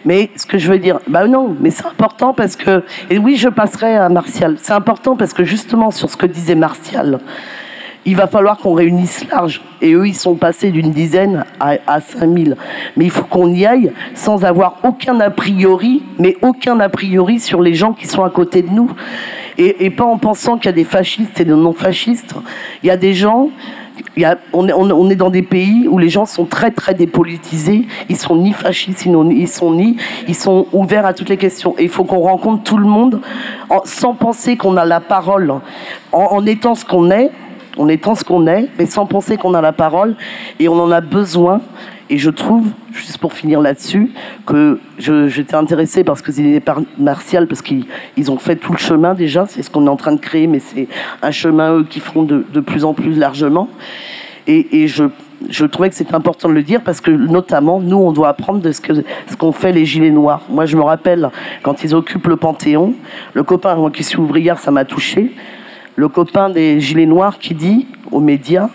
D: Mais ce que je veux dire, bah non, mais c'est important parce que. Et oui, je passerai à Martial. C'est important parce que justement, sur ce que disait Martial, il va falloir qu'on réunisse large. Et eux, ils sont passés d'une dizaine à, à 5000. Mais il faut qu'on y aille sans avoir aucun a priori, mais aucun a priori sur les gens qui sont à côté de nous. Et, pas en pensant qu'il y a des fascistes et des non-fascistes. Il y a des gens il y a- on, est, on- est dans des pays où les gens sont très très dépolitisés. Ils sont ni fascistes, ils, ils sont ni, ils sont ouverts à toutes les questions. Et il faut qu'on rencontre tout le monde sans penser qu'on a la parole, en, en étant ce qu'on est, en étant ce qu'on est, mais sans penser qu'on a la parole. Et on en a besoin. Et je trouve, juste pour finir là-dessus, que j'étais intéressée parce que c'est par Martial, parce qu'ils ils ont fait tout le chemin déjà, c'est ce qu'on est en train de créer, mais c'est un chemin, eux, qui feront de, plus en plus largement. Et, je, trouvais que c'était important de le dire parce que, notamment, nous, on doit apprendre de ce qu'ont fait les Gilets Noirs. Moi, je me rappelle, quand ils occupent le Panthéon, le copain, moi qui suis ouvrière, ça m'a touché, le copain des Gilets Noirs qui dit aux médias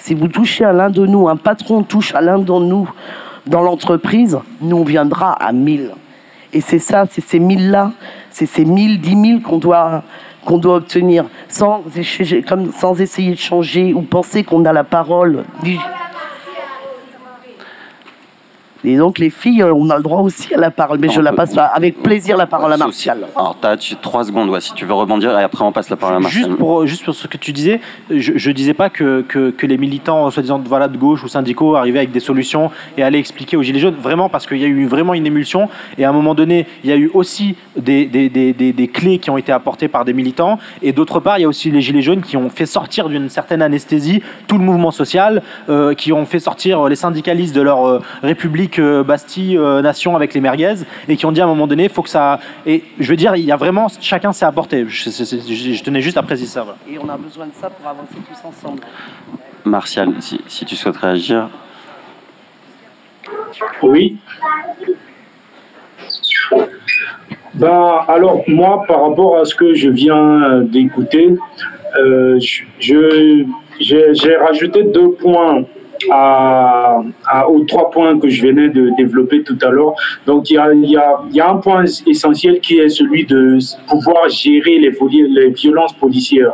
D: si vous touchez à l'un de nous, un patron touche à l'un de nous dans l'entreprise, nous on viendra à 1000. Et c'est ça, c'est ces 1000-là, c'est ces 1000, 10 000 qu'on doit, obtenir sans essayer de changer ou penser qu'on a la parole. Et donc les filles, euh, on a le droit aussi à la parole, mais je la passe avec plaisir la parole à Martial.
A: Alors, tu- trois secondes, ouais, si tu veux rebondir, et après on passe la parole à Martial.
H: Juste pour, juste pour ce que tu disais, je, je disais pas que, que, que les militants, soi-disant voilà, de gauche ou syndicaux, arrivaient avec des solutions et allaient expliquer aux Gilets jaunes, vraiment parce qu'il y a eu vraiment une émulsion. Et à un moment donné, il y a eu aussi des, des, des, des, des clés qui ont été apportées par des militants. Et d'autre part, il y a aussi les Gilets jaunes qui ont fait sortir d'une certaine anesthésie tout le mouvement social, euh, qui ont fait sortir les syndicalistes de leur euh, République euh, Bastille euh, Nation avec les merguez et qui ont dit à un moment donné, faut que ça. Et je veux dire, il y a vraiment chacun s'est apporté. Je, tenais juste à préciser ça. voilà.
D: Et on a besoin de ça pour avancer tous ensemble.
A: Martial, si, si tu souhaites réagir.
E: Oui. Ben, alors, moi, par rapport à ce que je viens d'écouter, euh, j'ai rajouté deux points à, à- aux trois points que je venais de développer tout à l'heure. Donc, il y a, y, a, y a un point essentiel qui est celui de pouvoir gérer les violences policières.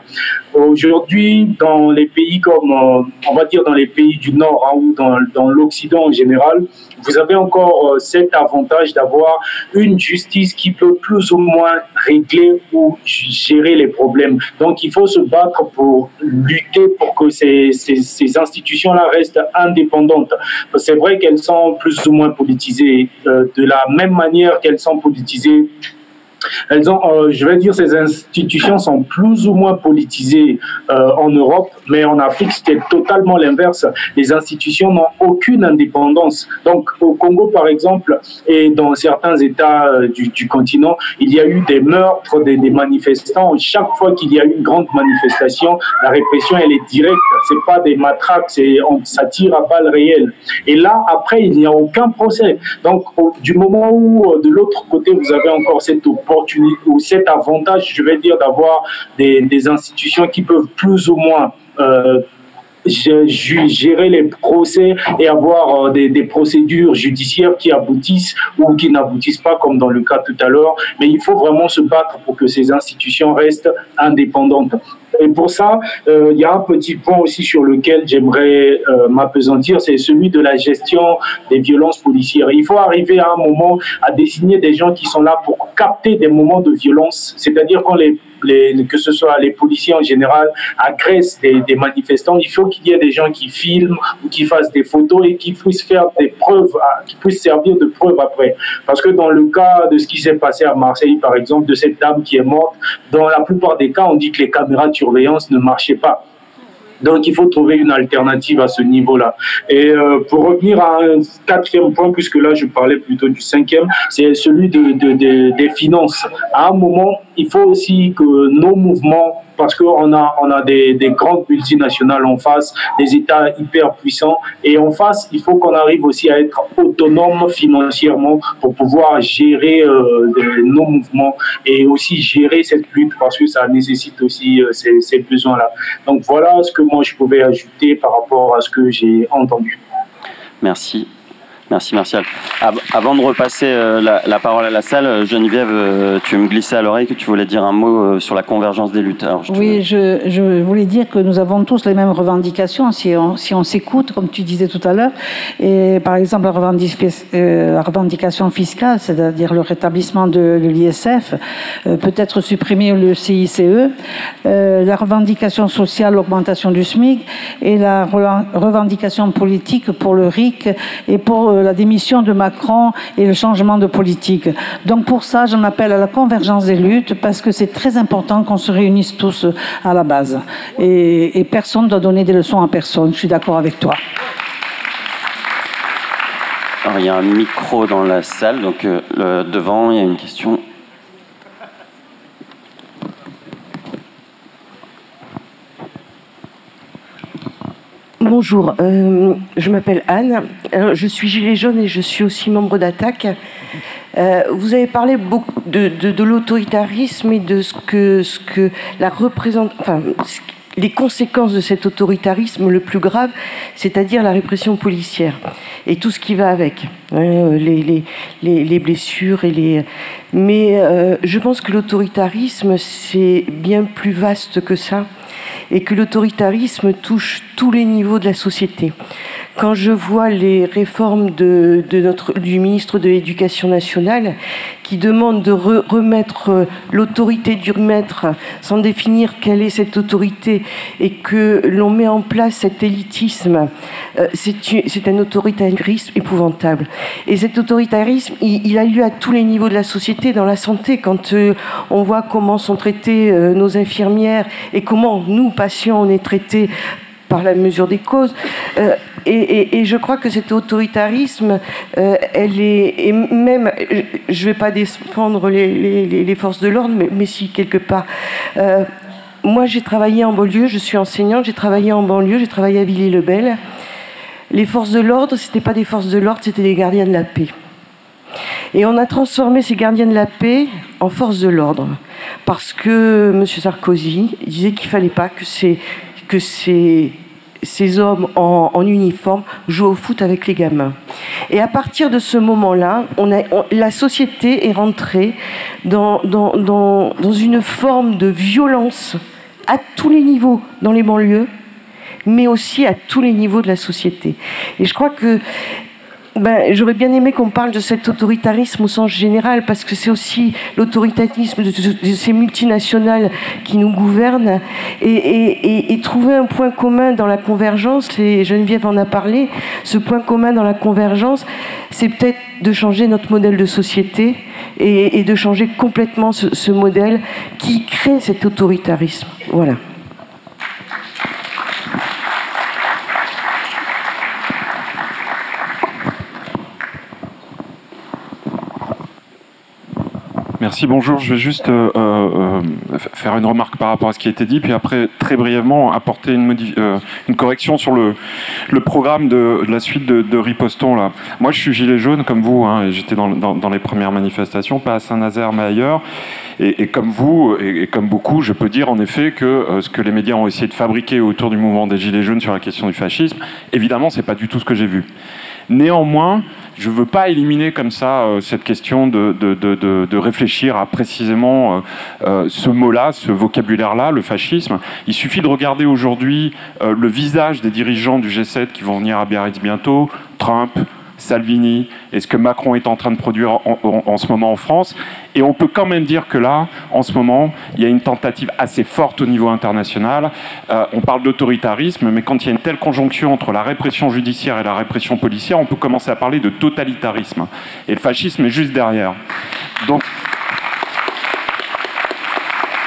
E: Aujourd'hui, dans les pays comme, euh, on va dire dans les pays du Nord hein, ou dans, l'Occident en général, vous avez encore euh, cet avantage d'avoir une justice qui peut plus ou moins régler ou gérer les problèmes. Donc, il faut se battre pour lutter pour que ces, institutions-là restent indépendantes. C'est vrai qu'elles sont plus ou moins politisées, euh, de la même manière qu'elles sont politisées elles ont, euh, je vais dire, ces institutions sont plus ou moins politisées euh, en Europe, mais en Afrique, c'était totalement l'inverse. Les institutions n'ont aucune indépendance. Donc, au Congo, par exemple, et dans certains États euh, du, continent, il y a eu des meurtres des, manifestants. Chaque fois qu'il y a eu une grande manifestation, la répression, elle est directe. C'est pas des matraques, c'est, on, ça tire à balles réelles. Et là, après, il n'y a aucun procès. Donc, du moment où, de l'autre côté, vous avez encore cette ou cet avantage, je vais dire, d'avoir des, institutions qui peuvent plus ou moins euh, gérer les procès et avoir des, des procédures judiciaires qui aboutissent ou qui n'aboutissent pas, comme dans le cas tout à l'heure. Mais il faut vraiment se battre pour que ces institutions restent indépendantes. Et pour ça, euh, il y a un petit point aussi sur lequel j'aimerais euh, m'apesantir, c'est celui de la gestion des violences policières. Il faut arriver à un moment à désigner des gens qui sont là pour capter des moments de violence, c'est-à-dire quand les que ce soit les policiers en général, agressent des, des manifestants, il faut qu'il y ait des gens qui filment ou qui fassent des photos et qui puissent faire des preuves, qui puissent servir de preuves après. Parce que dans le cas de ce qui s'est passé à Marseille, par exemple, de cette dame qui est morte, dans la plupart des cas, on dit que les caméras de surveillance ne marchaient pas. Donc il faut trouver une alternative à ce niveau-là. Et euh, pour revenir à un quatrième point, puisque là je parlais plutôt du cinquième, c'est celui de, des finances. À un moment, il faut aussi que nos mouvements parce qu'on a, on a des, des, grandes multinationales en face, des États hyper puissants. Et en face, il faut qu'on arrive aussi à être autonome financièrement pour pouvoir gérer euh, nos mouvements et aussi gérer cette lutte parce que ça nécessite aussi euh, ces besoins-là. Donc voilà ce que moi je pouvais ajouter par rapport à ce que j'ai entendu.
A: Merci. Merci Martial. Avant de repasser euh, la, parole à la salle, euh, Geneviève, euh, tu me glissais à l'oreille que tu voulais dire un mot sur la convergence des luttes.
J: oui, je, voulais dire que nous avons tous les mêmes revendications si on si on s'écoute, comme tu disais tout à l'heure. Et par exemple, la, revendication fiscale, c'est-à-dire le rétablissement de, l'ISF, peut être supprimé le CICE, la revendication sociale, l'augmentation du SMIC, et la revendication politique pour le RIC et pour la démission de Macron et le changement de politique. Donc pour ça, j'en appelle à la convergence des luttes parce que c'est très important qu'on se réunisse tous à la base. Et, personne ne doit donner des leçons à personne. Je suis d'accord avec toi.
A: Alors, il y a un micro dans la salle, donc euh, devant, il y a une question.
K: Bonjour, euh, je m'appelle Anne, je suis gilet jaune et je suis aussi membre d'Attaque. Euh, vous avez parlé beaucoup de, l'autoritarisme et de ce que, ce que la représente, enfin, les conséquences de cet autoritarisme le plus grave, c'est-à-dire la répression policière et tout ce qui va avec, hein, les, les, blessures et les. Mais euh, je pense que l'autoritarisme c'est bien plus vaste que ça et que l'autoritarisme touche tous les niveaux de la société. Quand je vois les réformes de, notre, du ministre de l'Éducation nationale qui demande de remettre euh, l'autorité du maître sans définir quelle est cette autorité et que l'on met en place cet élitisme, euh, c'est un autoritarisme épouvantable. Et cet autoritarisme, il, a lieu à tous les niveaux de la société, dans la santé, quand euh, on voit comment sont traitées nos infirmières et comment nous, patients, on est traités par la mesure des causes. Euh, et, je crois que cet autoritarisme, euh, elle est, et même, je ne vais pas défendre les, forces de l'ordre, mais, si quelque part. Euh, moi, j'ai travaillé en banlieue, je suis enseignante, j'ai travaillé en banlieue, j'ai travaillé à Villiers-le-Bel. Les forces de l'ordre, ce n'étaient pas des forces de l'ordre, c'était des gardiens de la paix. Et on a transformé ces gardiens de la paix en forces de l'ordre. Parce que M. Sarkozy disait qu'il ne fallait pas que ces que ces, ces hommes en, uniforme jouent au foot avec les gamins. Et à partir de ce moment-là, la société est rentrée dans, dans, dans, dans une forme de violence à tous les niveaux dans les banlieues, mais aussi à tous les niveaux de la société. Et je crois que ben, J'aurais bien aimé qu'on parle de cet autoritarisme au sens général, parce que c'est aussi l'autoritarisme de, ces multinationales qui nous gouvernent, et, trouver un point commun dans la convergence, et Geneviève en a parlé, ce point commun dans la convergence, c'est peut-être de changer notre modèle de société et, de changer complètement ce, ce modèle qui crée cet autoritarisme. Voilà.
L: Merci, bonjour. Je vais juste euh, euh, faire une remarque par rapport à ce qui a été dit, puis après, très brièvement, apporter une, euh, correction sur le, programme de, la suite de, de, Riposton. Là. Moi, je suis gilet jaune comme vous, hein, et j'étais dans, les premières manifestations, pas à Saint-Nazaire, mais ailleurs. Et, et comme vous, et, et, comme beaucoup, je peux dire en effet que ce que les médias ont essayé de fabriquer autour du mouvement des gilets jaunes sur la question du fascisme, évidemment, c'est pas du tout ce que j'ai vu. Néanmoins, je veux pas éliminer comme ça euh, cette question de, de, de, de, réfléchir à précisément euh, euh, ce mot-là, ce vocabulaire-là, le fascisme. Il suffit de regarder aujourd'hui le visage des dirigeants du G7 qui vont venir à Biarritz bientôt, Trump, Salvini et ce que Macron est en train de produire en, ce moment en France. Et on peut quand même dire que là, en ce moment, il y a une tentative assez forte au niveau international. Euh, on parle d'autoritarisme, mais quand il y a une telle conjonction entre la répression judiciaire et la répression policière, on peut commencer à parler de totalitarisme. Et le fascisme est juste derrière. Donc,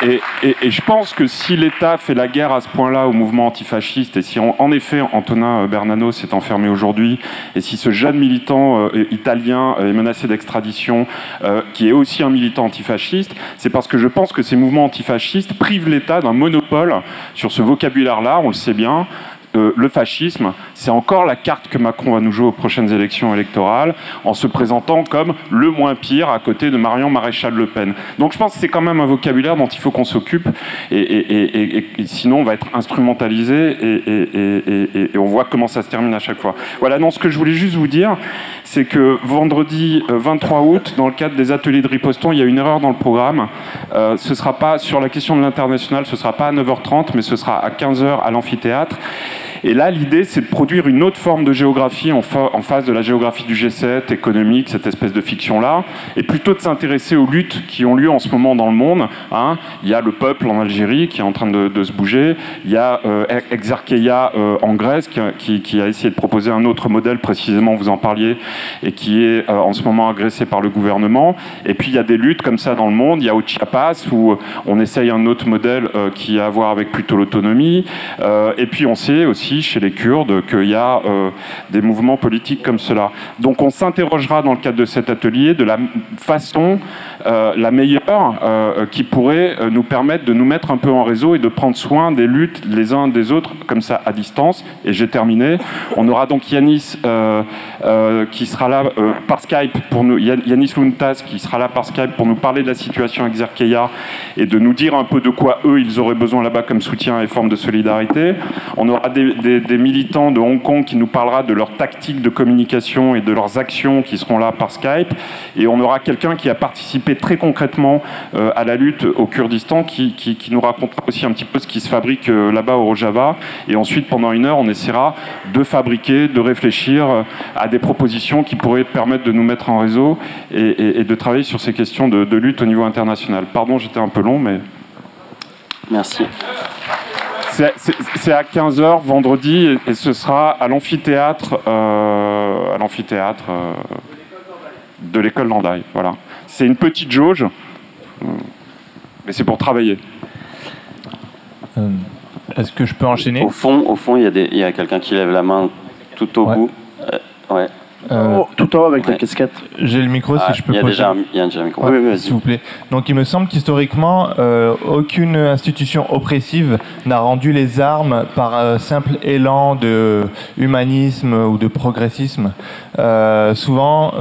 L: et, et, et, je pense que si l'État fait la guerre à ce point-là au mouvement antifasciste, et si en effet Antonin Bernano s'est enfermé aujourd'hui, et si ce jeune militant euh, italien est menacé d'extradition, euh, qui est aussi un militant antifasciste, c'est parce que je pense que ces mouvements antifascistes privent l'État d'un monopole sur ce vocabulaire-là, on le sait bien, euh, le fascisme, c'est encore la carte que Macron va nous jouer aux prochaines élections électorales, en se présentant comme le moins pire à côté de Marion Maréchal Le Pen. Donc je pense que c'est quand même un vocabulaire dont il faut qu'on s'occupe, et, sinon on va être instrumentalisé, et, on voit comment ça se termine à chaque fois. Voilà, non, ce que je voulais juste vous dire, c'est que vendredi 23 août, dans le cadre des ateliers de riposton, il y a une erreur dans le programme. Euh, ce sera pas sur la question de l'international, ce sera pas à 9h30, mais ce sera à 15h à l'amphithéâtre. Et là, l'idée, c'est de produire une autre forme de géographie en, fa en, face de la géographie du G7, économique, cette espèce de fiction-là, et plutôt de s'intéresser aux luttes qui ont lieu en ce moment dans le monde. Hein. Il y a le peuple en Algérie qui est en train de, se bouger, il y a euh, Exarcheia euh, en Grèce qui, a essayé de proposer un autre modèle, précisément, vous en parliez, et qui est euh, en ce moment agressé par le gouvernement. Et puis, il y a des luttes comme ça dans le monde. Il y a Chiapas où on essaye un autre modèle euh, qui a à voir avec plutôt l'autonomie. Et puis, on sait aussi chez les Kurdes qu'il y a euh, des mouvements politiques comme cela. Donc on s'interrogera dans le cadre de cet atelier de la façon la meilleure euh, qui pourrait nous permettre de nous mettre un peu en réseau et de prendre soin des luttes les uns des autres comme ça à distance. Et j'ai terminé. On aura donc Yanis qui sera là par Skype pour nous, Yanis Luntas qui sera là par Skype pour nous parler de la situation à Xerkeia et de nous dire un peu de quoi eux ils auraient besoin là-bas comme soutien et forme de solidarité. On aura des, militants de Hong Kong qui nous parlera de leurs tactiques de communication et de leurs actions qui seront là par Skype. Et on aura quelqu'un qui a participé très concrètement euh, à la lutte au Kurdistan qui, qui, qui, nous racontera aussi un petit peu ce qui se fabrique euh, là-bas au Rojava. Et ensuite, pendant une heure, on essaiera de fabriquer, de réfléchir euh, à des propositions qui pourraient permettre de nous mettre en réseau et, et, et de travailler sur ces questions de, de lutte au niveau international. Pardon, j'étais un peu long, mais...
A: Merci.
L: C'est à 15h vendredi et, ce sera à l'amphithéâtre euh, à l'amphithéâtre euh, de l'école Landaille. Voilà. C'est une petite jauge, mais c'est pour travailler.
M: Euh, Est-ce que je peux enchaîner?
A: Au fond, au fond, il y a, a quelqu'un qui lève la main tout au
M: ouais.
A: bout. ouais.
I: Euh, oh, tout en haut avec ouais. la casquette.
M: J'ai le micro
A: ah,
M: si je peux
A: Il y a déjà, il y a déjà un micro.
M: Ouais, oui, S'il vous plaît. Donc il me semble qu'historiquement, euh, aucune institution oppressive n'a rendu les armes par euh, simple élan de humanisme ou de progressisme. Euh, souvent,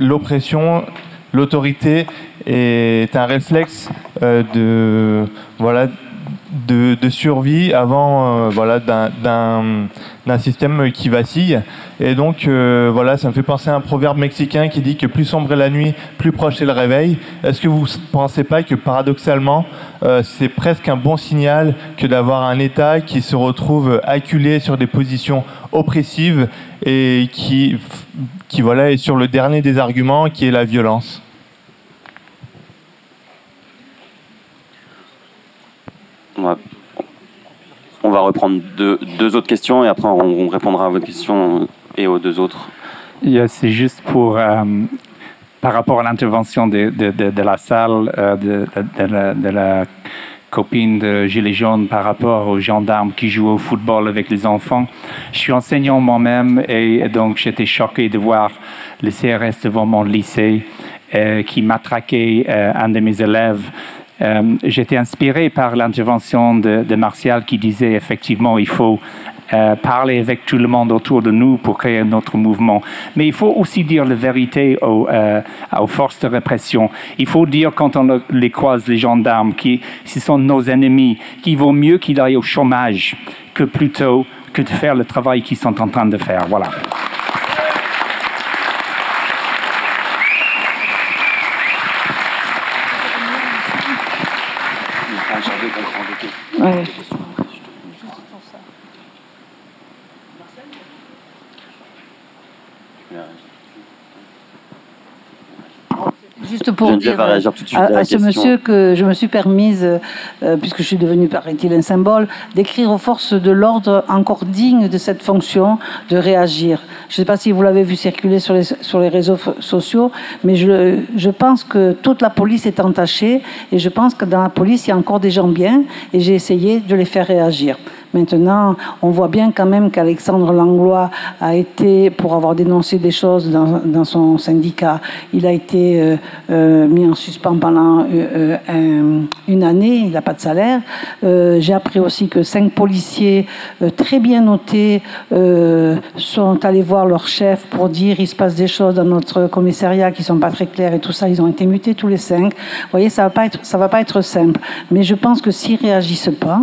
M: l'oppression, l'autorité est un réflexe de voilà de, de, survie avant euh, voilà, d'un système qui vacille. Et donc, euh, voilà, ça me fait penser à un proverbe mexicain qui dit que plus sombre est la nuit, plus proche est le réveil. Est-ce que vous ne pensez pas que paradoxalement, euh, c'est presque un bon signal que d'avoir un État qui se retrouve acculé sur des positions oppressives et qui, qui voilà, est sur le dernier des arguments, qui est la violence?
A: Reprendre deux, autres questions et après on, on, répondra à votre question et aux deux autres.
N: C'est juste pour, euh, par rapport à l'intervention de, de, de, la salle, euh, de, la, copine de Gilets jaunes par rapport aux gendarmes qui jouent au football avec les enfants. Je suis enseignant moi-même et donc j'étais choqué de voir le CRS devant mon lycée euh, qui matraquait euh, un de mes élèves. Euh, J'étais inspiré par l'intervention de, Martial qui disait effectivement il faut euh, parler avec tout le monde autour de nous pour créer notre mouvement. Mais il faut aussi dire la vérité aux, euh, aux forces de répression. Il faut dire quand on les croise, les gendarmes, qui ce sont nos ennemis, qu'il vaut mieux qu'ils aillent au chômage que plutôt que de faire le travail qu'ils sont en train de faire. Voilà.
J: Ouais. Juste pour dire
A: tout de suite
J: à,
A: à
J: à ce monsieur que je me suis permise, euh, puisque je suis devenue, paraît-il, un symbole, d'écrire aux forces de l'ordre encore dignes de cette fonction de réagir. Je ne sais pas si vous l'avez vu circuler sur les, sur les réseaux sociaux, mais je, je pense que toute la police est entachée et je pense que dans la police, il y a encore des gens bien et j'ai essayé de les faire réagir. Maintenant, on voit bien quand même qu'Alexandre Langlois a été, pour avoir dénoncé des choses dans, son syndicat, il a été euh, euh, mis en suspens pendant euh, un- une année, il n'a pas de salaire. J'ai appris aussi que cinq policiers très bien notés sont allés voir leur chef pour dire il se passe des choses dans notre commissariat qui sont pas très claires et tout ça. Ils ont été mutés tous les cinq. Vous voyez, ça va va pas être simple. Mais je pense que s'ils réagissent pas,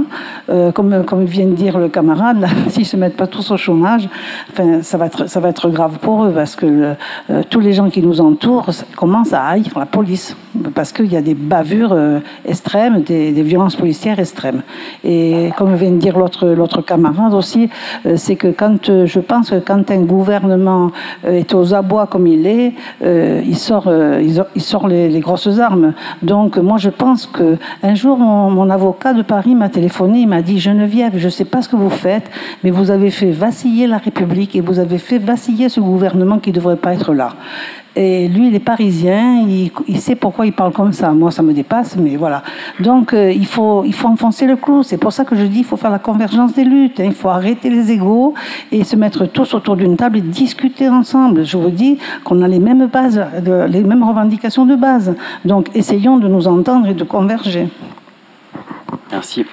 J: comme comme vient de dire le camarade, là, <laughs> s'ils se mettent pas tous au chômage, enfin, ça va être ça va être grave pour eux parce que euh, tous les gens qui nous entourent commencent à haïr la police parce qu'il y a des bavures euh, extrêmes, des, violences policières extrêmes. Et comme vient de dire l'autre camarade aussi, euh, c'est que quand je pense que quand un gouvernement est aux abois comme il est, il sort il sort- les grosses armes. Donc moi je pense que un jour mon, mon avocat de Paris m'a téléphoné, il m'a dit Geneviève, je ne sais pas ce que vous faites, mais vous avez fait vaciller la République et vous avez fait vaciller ce gouvernement qui ne devrait pas être là. Et lui, il est parisien, il, sait pourquoi il parle comme ça. Moi, ça me dépasse, mais voilà. Donc, euh, il, faut, il faut enfoncer le clou. C'est pour ça que je dis il faut faire la convergence des luttes. hein. Il faut arrêter les égaux et se mettre tous autour d'une table et discuter ensemble. Je vous dis qu'on a les mêmes bases, les mêmes revendications de base. Donc, essayons de nous entendre et de converger.
A: Merci.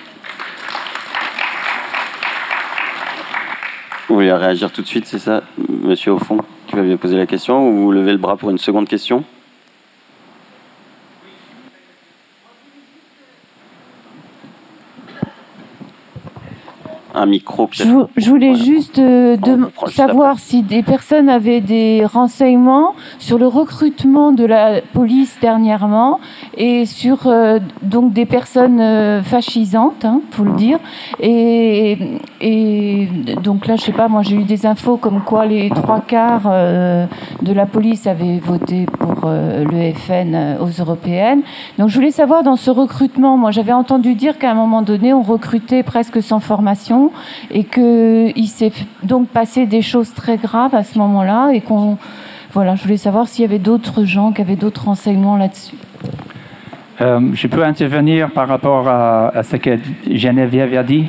A: Vous voulez réagir tout de suite, c'est ça, monsieur au fond, qui va lui poser la question, ou vous levez le bras pour une seconde question? Un micro,
F: Je, je voulais juste euh, de- savoir si des personnes avaient des renseignements sur le recrutement de la police dernièrement et sur euh, donc des personnes euh, fascisantes, hein, faut le dire. Et, et donc là, je sais pas, moi j'ai eu des infos comme quoi les trois quarts de la police avaient voté pour le FN aux européennes. Donc je voulais savoir dans ce recrutement, moi j'avais entendu dire qu'à un moment donné on recrutait presque sans formation et qu'il s'est donc passé des choses très graves à ce moment-là et qu'on voilà, je voulais savoir s'il y avait d'autres gens qui avaient d'autres renseignements là-dessus.
N: Euh, je peux intervenir par rapport à, à ce que Geneviève a dit?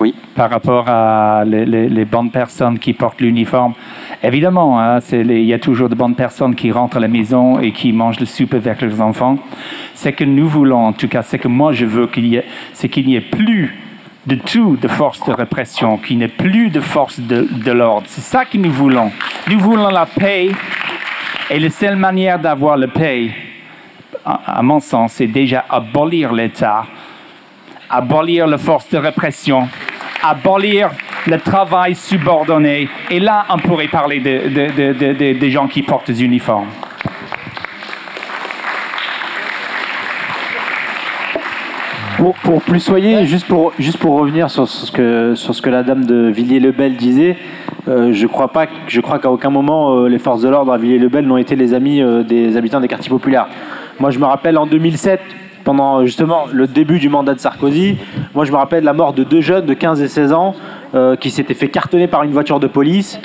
A: Oui.
N: Par rapport à les, les- les bonnes personnes qui portent l'uniforme. Évidemment, hein, c'est les- il y a toujours de bonnes personnes qui rentrent à la maison et qui mangent le soupe avec leurs enfants. Ce que nous voulons, en tout cas, ce que moi je veux qu'il y ait, c'est qu'il n'y ait plus de tout de force de répression, qu'il n'y ait plus de force de, de l'ordre. C'est ça que nous voulons. Nous voulons la paix et la seule manière d'avoir la paix, à, mon sens, c'est déjà abolir l'État, abolir la force de répression, abolir le travail subordonné. Et là, on pourrait parler de- de- de- des gens qui portent des uniformes.
H: Pour, pour plus soyer, juste pour, juste pour revenir sur ce que, sur ce que la dame de Villiers-le-Bel disait, euh, je crois pas, je crois qu'à aucun moment euh, les forces de l'ordre à Villiers-le-Bel n'ont été les amis euh, des habitants des quartiers populaires. Moi, je me rappelle en 2007, pendant justement le début du mandat de Sarkozy, moi je me rappelle la mort de deux jeunes de 15 et 16 ans qui s'étaient fait cartonner par une voiture de police.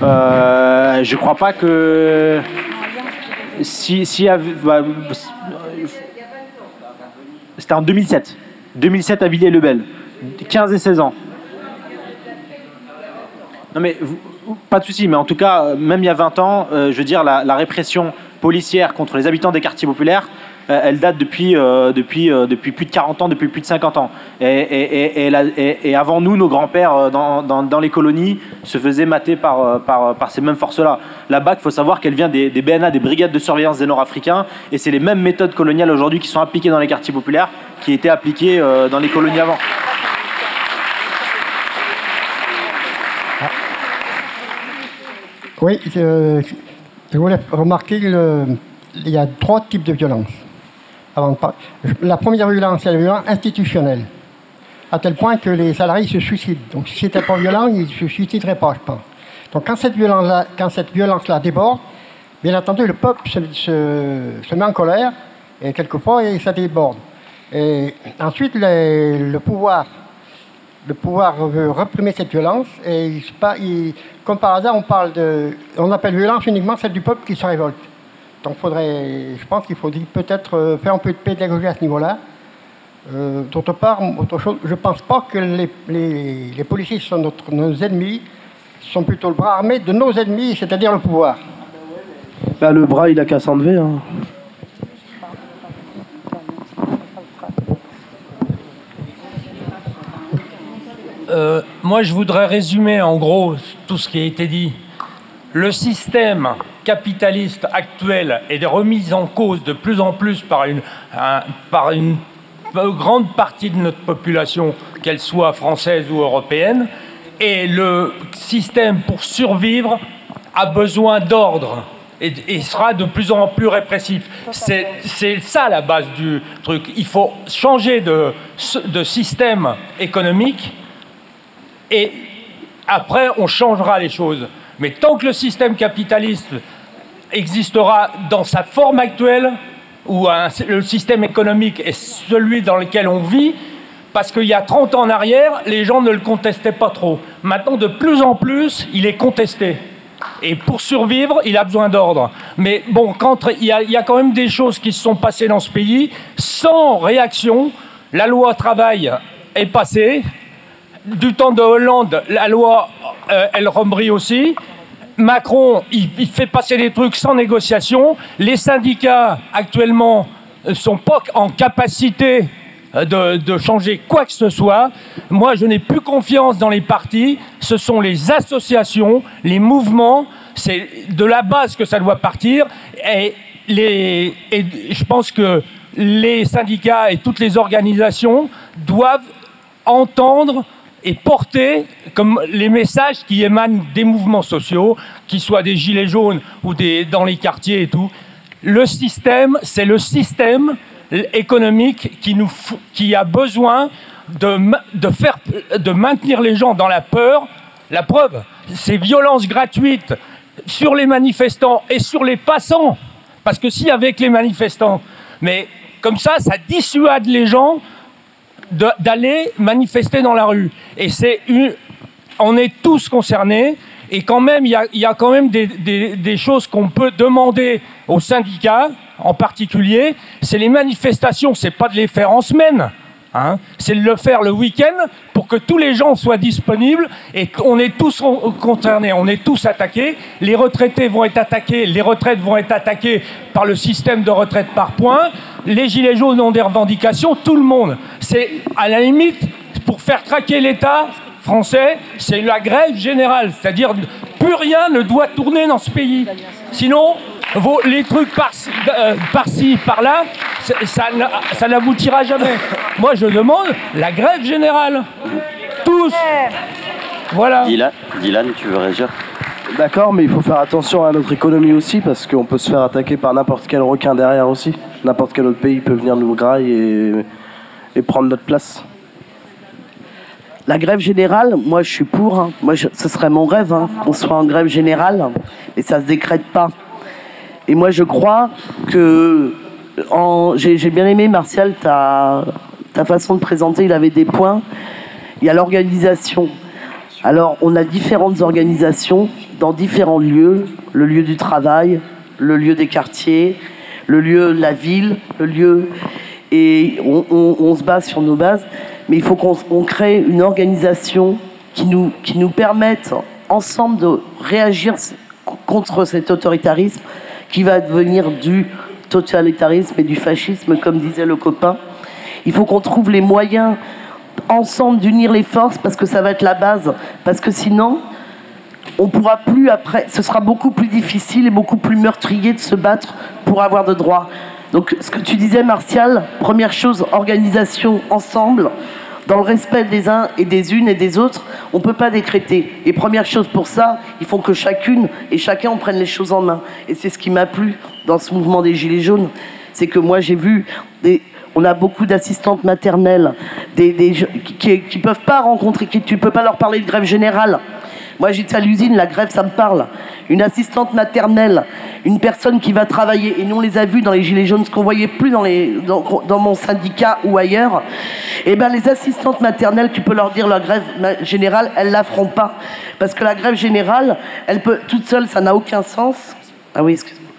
H: Je crois pas que si, si bah, c'était en 2007. 2007 à Villiers-le-Bel. 15 et 16 ans. Non mais pas de souci, mais en tout cas, euh, même il y a 20 ans, euh, je veux dire, la, répression policière contre les habitants des quartiers populaires, elle date depuis, euh, euh, plus de 40 ans, depuis plus de 50 ans. Et, avant nous, nos grands-pères euh, dans, les colonies se faisaient mater par, euh, ces mêmes forces-là. La BAC, il faut savoir qu'elle vient des, des BNA, des brigades de surveillance des Nord-Africains, et c'est les mêmes méthodes coloniales aujourd'hui qui sont appliquées dans les quartiers populaires qui étaient appliquées euh, dans les colonies avant.
O: Oui, je, voulais remarquer y a trois types de violences. La première violence, c'est la violence institutionnelle, à tel point que les salariés se suicident. Donc si c'était pas violent, ils se suicideraient pas, je pense. Donc quand cette violence-là, déborde, bien entendu, le peuple se, met en colère, et quelquefois, et ça déborde. Et ensuite, le pouvoir veut réprimer cette violence et comme par hasard on parle de on appelle violence uniquement celle du peuple qui se révolte donc faudrait je pense qu'il faudrait peut-être euh, faire un peu de pédagogie à ce niveau-là Euh, d'autre part autre chose je pense pas que les, les- les policiers sont notre- nos ennemis sont plutôt le bras armé de nos ennemis c'est-à-dire le pouvoir
I: Bah, le bras, il a qu'à s'enlever. Hein.
P: Euh, moi, je voudrais résumer en gros tout ce qui a été dit. Le système capitaliste actuel est remis en cause de plus en plus par une, grande partie de notre population, qu'elle soit française ou européenne. Et le système, pour survivre, a besoin d'ordre et, sera de plus en plus répressif. C'est ça la base du truc. Il faut changer de système économique et après on changera les choses. Mais tant que le système capitaliste existera dans sa forme actuelle, où le système économique est celui dans lequel on vit, parce qu'il y a 30 ans en arrière, les gens ne le contestaient pas trop. Maintenant, de plus en plus, il est contesté. Et pour survivre, il a besoin d'ordre. Mais bon, il y, a, il y a quand même des choses qui se sont passées dans ce pays, sans réaction, la loi travail est passée, du temps de Hollande, la loi euh, El Khomri aussi. Macron, il, fait passer des trucs sans négociation. Les syndicats, actuellement, ne sont pas en capacité euh, de, changer quoi que ce soit. Moi, je n'ai plus confiance dans les partis. Ce sont les associations, les mouvements. C'est de la base que ça doit partir. Et je pense que les syndicats et toutes les organisations doivent entendre et porter les messages qui émanent des mouvements sociaux, qu'ils soient des gilets jaunes ou des, dans les quartiers et tout. Le système, c'est le système économique qui, nous, qui a besoin de, de, faire, de maintenir les gens dans la peur. La preuve, ces violences gratuites sur les manifestants et sur les passants. Parce que si avec les manifestants, mais comme ça, ça dissuade les gens d'aller manifester dans la rue. Et c'est on est tous concernés. Et quand même, il y a, quand même des, des- des choses qu'on peut demander aux syndicats, en particulier. C'est les manifestations, c'est pas de les faire en semaine. Hein? c'est de le faire le week-end pour que tous les gens soient disponibles et qu'on est tous con- concernés, on est tous attaqués. Les retraités vont être attaqués, les retraites vont être attaquées par le système de retraite par points. Les gilets jaunes ont des revendications, tout le monde. C'est à la limite pour faire craquer l'État français, c'est la grève générale, c'est-à-dire plus rien ne doit tourner dans ce pays. Sinon, vos- les trucs par-ci, euh, par-ci, par-là, ça, n'a- ça n'aboutira jamais. Moi, je demande la grève générale. Tous. Voilà.
A: Dylan, Dylan, tu veux réagir?
I: D'accord, mais il faut faire attention à notre économie aussi parce qu'on peut se faire attaquer par n'importe quel requin derrière aussi. N'importe quel autre pays peut venir nous grailler et, et prendre notre place.
D: La grève générale, moi je suis pour. hein. Moi, je- ce serait mon rêve. hein. On soit en grève générale, mais ça se décrète pas. Et moi, je crois que j'ai bien aimé Martial ta, ta façon de présenter. Il avait des points. Il y a l'organisation. Alors, on a différentes organisations dans différents lieux le lieu du travail, le lieu des quartiers, le lieu de la ville, le lieu. Et on, on- se base sur nos bases, mais il faut qu'on on crée une organisation qui nous, qui nous permette ensemble de réagir contre cet autoritarisme qui va devenir du totalitarisme et du fascisme, comme disait le copain. Il faut qu'on trouve les moyens ensemble d'unir les forces parce que ça va être la base. Parce que sinon, on pourra plus après, ce sera beaucoup plus difficile et beaucoup plus meurtrier de se battre pour avoir de droits. Donc, ce que tu disais, Martial, première chose, organisation ensemble, dans le respect des uns et des unes et des autres, on ne peut pas décréter. Et première chose pour ça, il faut que chacune et chacun en prenne les choses en main. Et c'est ce qui m'a plu dans ce mouvement des Gilets jaunes, c'est que moi j'ai vu on a beaucoup d'assistantes maternelles des, qui ne peuvent pas rencontrer, qui, tu ne peux pas leur parler de grève générale. Moi, j'étais à l'usine, la grève, ça me parle. Une assistante maternelle, une personne qui va travailler, et nous, on les a vus dans les Gilets jaunes, ce qu'on voyait plus dans, mon syndicat ou ailleurs. Eh ben, les assistantes maternelles, tu peux leur dire la grève générale, elles la feront pas. Parce que la grève générale, elle peut, toute seule, ça n'a aucun sens. Ah oui, excuse-moi.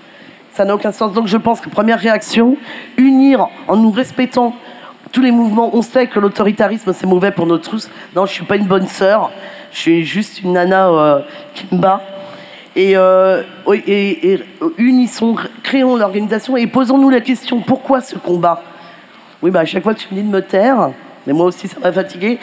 D: Ça n'a aucun sens. Donc, je pense que première réaction, unir en nous respectant tous les mouvements. On sait que l'autoritarisme, c'est mauvais pour nous tous. Non, je suis pas une bonne sœur. Je suis juste une nana euh, qui me bat. Et, euh, et, unissons, créons l'organisation et posons-nous la question pourquoi ce combat? Oui, bah, à chaque fois tu me dis de me taire, mais moi aussi ça m'a fatigué.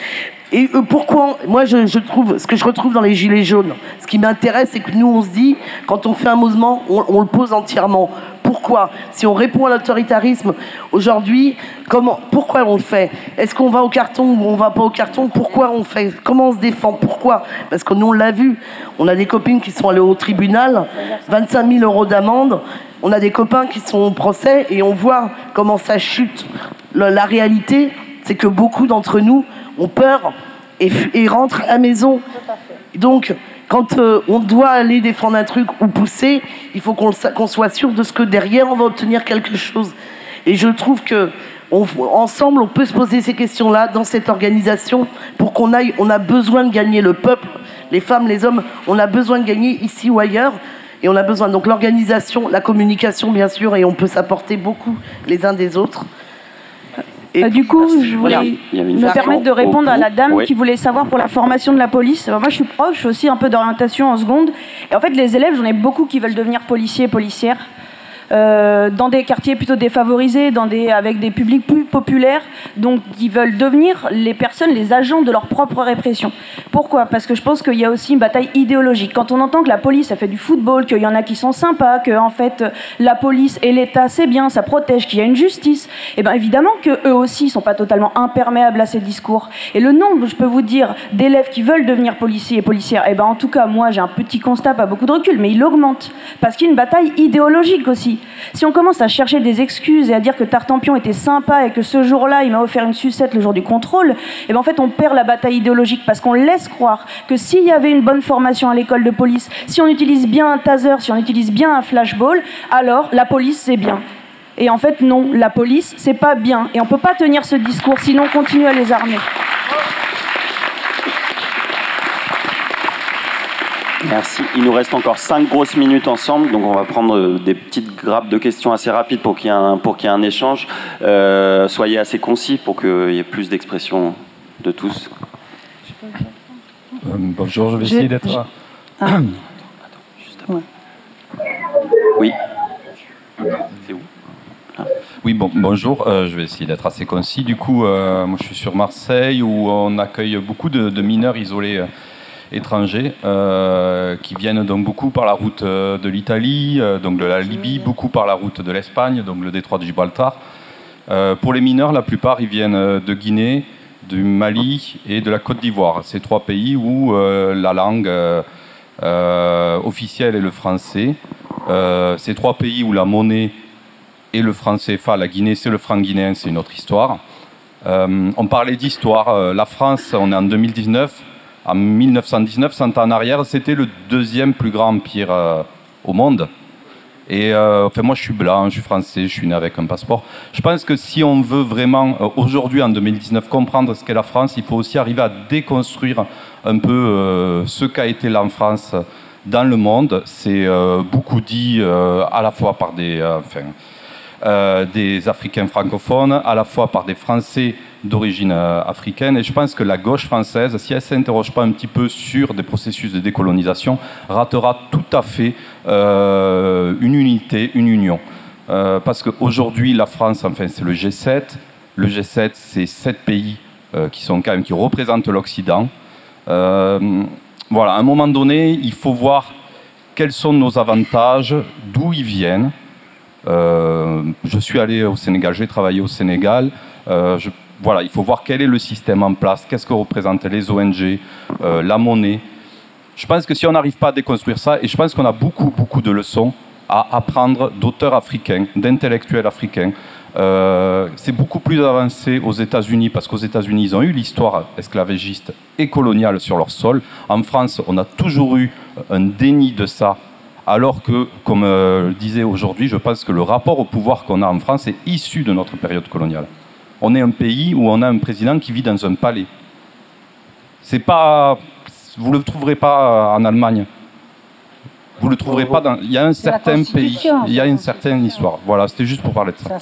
D: Et euh, pourquoi Moi, je, trouve ce que je retrouve dans les gilets jaunes. Ce qui m'intéresse, c'est que nous, on se dit, quand on fait un mouvement, on, le pose entièrement. Pourquoi? Si on répond à l'autoritarisme aujourd'hui, comment Pourquoi on le fait? Est-ce qu'on va au carton ou on va pas au carton? Pourquoi on fait? Comment on se défend? Pourquoi? Parce que nous, on l'a vu. On a des copines qui sont allées au tribunal, 25 000 euros d'amende. On a des copains qui sont au procès et on voit comment ça chute. la réalité, c'est que beaucoup d'entre nous ont peur et, rentrent à la maison. Donc, quand euh, on doit aller défendre un truc ou pousser, il faut qu'on soit sûr de ce que derrière on va obtenir quelque chose. Et je trouve que ensemble, on peut se poser ces questions-là dans cette organisation pour qu'on aille. On a besoin de gagner le peuple, les femmes, les hommes. On a besoin de gagner ici ou ailleurs. Et on a besoin donc l'organisation, la communication bien sûr, et on peut s'apporter beaucoup les uns des autres.
Q: Et euh, du coup, je voulais me permettre de répondre à la dame qui voulait savoir pour la formation de la police. moi, je suis proche aussi un peu d'orientation en seconde. Et en fait, les élèves, j'en ai beaucoup qui veulent devenir policiers, policières. Euh, dans des quartiers plutôt défavorisés, avec des publics plus populaires, donc qui veulent devenir les personnes, les agents de leur propre répression. Pourquoi? Parce que je pense qu'il y a aussi une bataille idéologique. Quand on entend que la police a fait du football, qu'il y en a qui sont sympas, que fait la police et l'État c'est bien, ça protège, qu'il y a une justice, et eh bien évidemment que eux aussi sont pas totalement imperméables à ces discours. Et le nombre, je peux vous dire, d'élèves qui veulent devenir policiers et policières, et eh ben en tout cas moi j'ai un petit constat, pas beaucoup de recul, mais il augmente parce qu'il y a une bataille idéologique aussi. Si on commence à chercher des excuses et à dire que Tartampion était sympa et que ce jour-là, il m'a offert une sucette le jour du contrôle, et eh bien en fait, on perd la bataille idéologique parce qu'on laisse croire que s'il y avait une bonne formation à l'école de police, si on utilise bien un taser, si on utilise bien un flashball, alors la police, c'est bien. Et en fait, non, la police, c'est pas bien. Et on peut pas tenir ce discours, sinon on continue à les armer.
A: Merci. Il nous reste encore cinq grosses minutes ensemble, donc on va prendre euh, des petites grappes de questions assez rapides pour qu'il y ait un, pour qu'il y ait un échange. Euh, soyez assez concis pour qu'il y ait plus d'expression de tous.
R: Euh, bonjour, je vais essayer d'être. Ah. <clears throat>
A: Oui.
R: C'est où? Ah. Oui, bon, bonjour, je vais essayer d'être assez concis. Du coup, moi je suis sur Marseille où on accueille beaucoup de, de mineurs isolés étrangers euh, qui viennent donc beaucoup par la route euh, de l'Italie, euh, donc de la Libye, beaucoup par la route de l'Espagne, donc le détroit de Gibraltar. pour les mineurs, la plupart ils viennent de Guinée, du Mali et de la Côte d'Ivoire. Ces trois pays où la langue officielle est le français. ces trois pays où la monnaie est le franc CFA, la Guinée c'est le franc guinéen, c'est une autre histoire. on parlait d'histoire. la France, on est en 2019 en 1919, 100 ans en arrière, c'était le deuxième plus grand empire euh, au monde. Et euh, enfin, moi, je suis blanc, je suis français, je suis né avec un passeport. Je pense que si on veut vraiment, euh, aujourd'hui, en 2019, comprendre ce qu'est la France, il faut aussi arriver à déconstruire un peu ce qu'a été la France dans le monde. C'est beaucoup dit à la fois par des, Africains francophones, à la fois par des Français d'origine africaine. Et je pense que la gauche française, si elle ne s'interroge pas un petit peu sur des processus de décolonisation, ratera tout à fait une unité, une union. parce qu'aujourd'hui, la France, enfin, c'est le G7. Le G7, c'est sept pays qui sont quand même qui représentent l'Occident. voilà, à un moment donné, il faut voir quels sont nos avantages, d'où ils viennent. Euh, je suis allé au Sénégal, j'ai travaillé au Sénégal. Euh, voilà, il faut voir quel est le système en place, qu'est-ce que représentent les ONG, euh, la monnaie. Je pense que si on n'arrive pas à déconstruire ça, et je pense qu'on a beaucoup, beaucoup de leçons à apprendre d'auteurs africains, d'intellectuels africains. c'est beaucoup plus avancé aux États-Unis parce qu'aux États-Unis, ils ont eu l'histoire esclavagiste et coloniale sur leur sol. En France, on a toujours eu un déni de ça alors que, comme euh, disait aujourd'hui, je pense que le rapport au pouvoir qu'on a en France est issu de notre période coloniale. On est un pays où on a un président qui vit dans un palais. C'est pas, vous le trouverez pas en Allemagne. Vous le trouverez pas dans. Il y a un certain pays, il y a une certaine histoire. Voilà, c'était juste pour parler de ça.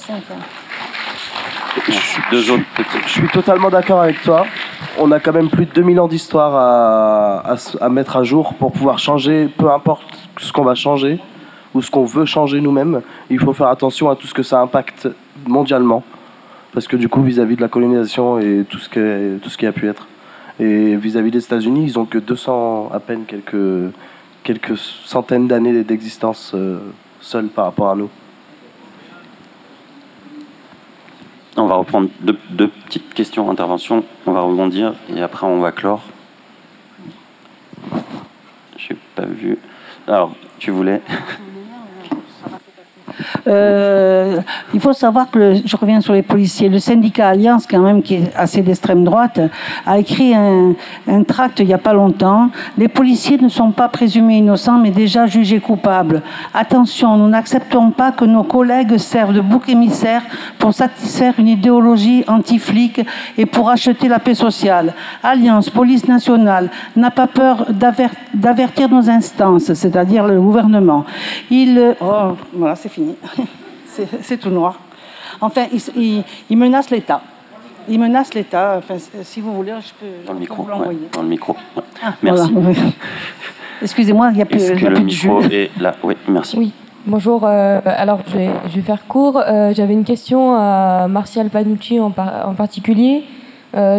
I: Je suis totalement d'accord avec toi. On a quand même plus de 2000 ans d'histoire à, à, mettre à jour pour pouvoir changer, peu importe ce qu'on va changer ou ce qu'on veut changer nous-mêmes. Il faut faire attention à tout ce que ça impacte mondialement. Parce que du coup, vis-à-vis de la colonisation et tout ce, qui, tout ce qui a pu être. Et vis-à-vis des États-Unis, ils ont que 200, à peine quelques, quelques centaines d'années d'existence euh, seuls par rapport à nous.
A: On va reprendre deux, petites questions, interventions. On va rebondir et après on va clore. J'ai pas vu. Alors, tu voulais? <laughs>
J: euh, il faut savoir que, je reviens sur les policiers, le syndicat Alliance, quand même, qui est assez d'extrême droite, a écrit un, un tract il n'y a pas longtemps. Les policiers ne sont pas présumés innocents, mais déjà jugés coupables. Attention, nous n'acceptons pas que nos collègues servent de bouc émissaire pour satisfaire une idéologie anti-flic et pour acheter la paix sociale. Alliance, police nationale, n'a pas peur d'avertir nos instances, c'est-à-dire le gouvernement. Il, oh, voilà, c'est fini. <laughs> c'est tout noir. Enfin, il, menace l'État. Il menace l'État. Enfin, si vous voulez, je peux,
A: dans le micro, dans le micro.
J: Ah, merci. <laughs> Excusez-moi, il n'y a plus,
A: Est-ce que le micro est là? Oui, merci.
S: Oui. Bonjour, euh, alors je vais, je vais, faire court. Euh, j'avais une question à Martial Panucci en, en particulier euh,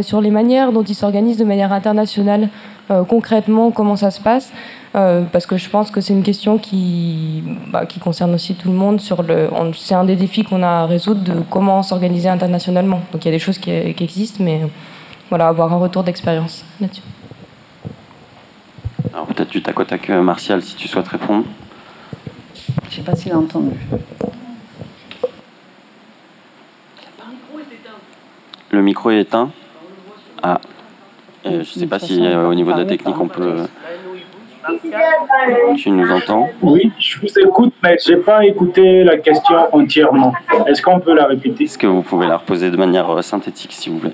S: sur les manières dont il s'organise de manière internationale. concrètement, comment ça se passe euh, parce que je pense que c'est une question qui, bah, qui concerne aussi tout le monde. Sur le, c'est un des défis qu'on a à résoudre de comment s'organiser internationalement. Donc il y a des choses qui, qui existent, mais voilà, avoir un retour d'expérience là-dessus.
A: Alors peut-être du tac au tac, euh, Martial, si tu souhaites répondre.
J: Je ne sais pas s'il a entendu.
A: Le micro est éteint. Ah. je ne sais pas si euh, au niveau de la technique on peut. Tu nous entends
E: Oui, je vous écoute, mais je n'ai pas écouté la question entièrement. Est-ce qu'on peut la répéter?
A: Est-ce que vous pouvez la reposer de manière euh, synthétique, s'il vous plaît?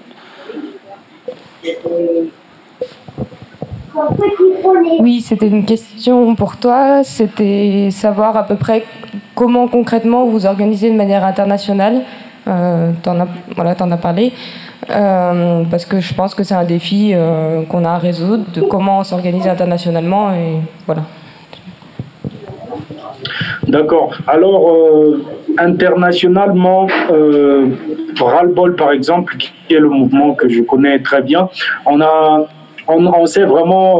S: Oui, c'était une question pour toi. C'était savoir à peu près comment concrètement vous organisez de manière internationale. Euh, tu en, voilà, en as parlé. Euh, parce que je pense que c'est un défi euh, qu'on a à résoudre, de comment s'organiser internationalement, et voilà.
E: D'accord. Alors, euh, internationalement, euh, Ralbol, par exemple, qui est le mouvement que je connais très bien, on, a, on, on s'est vraiment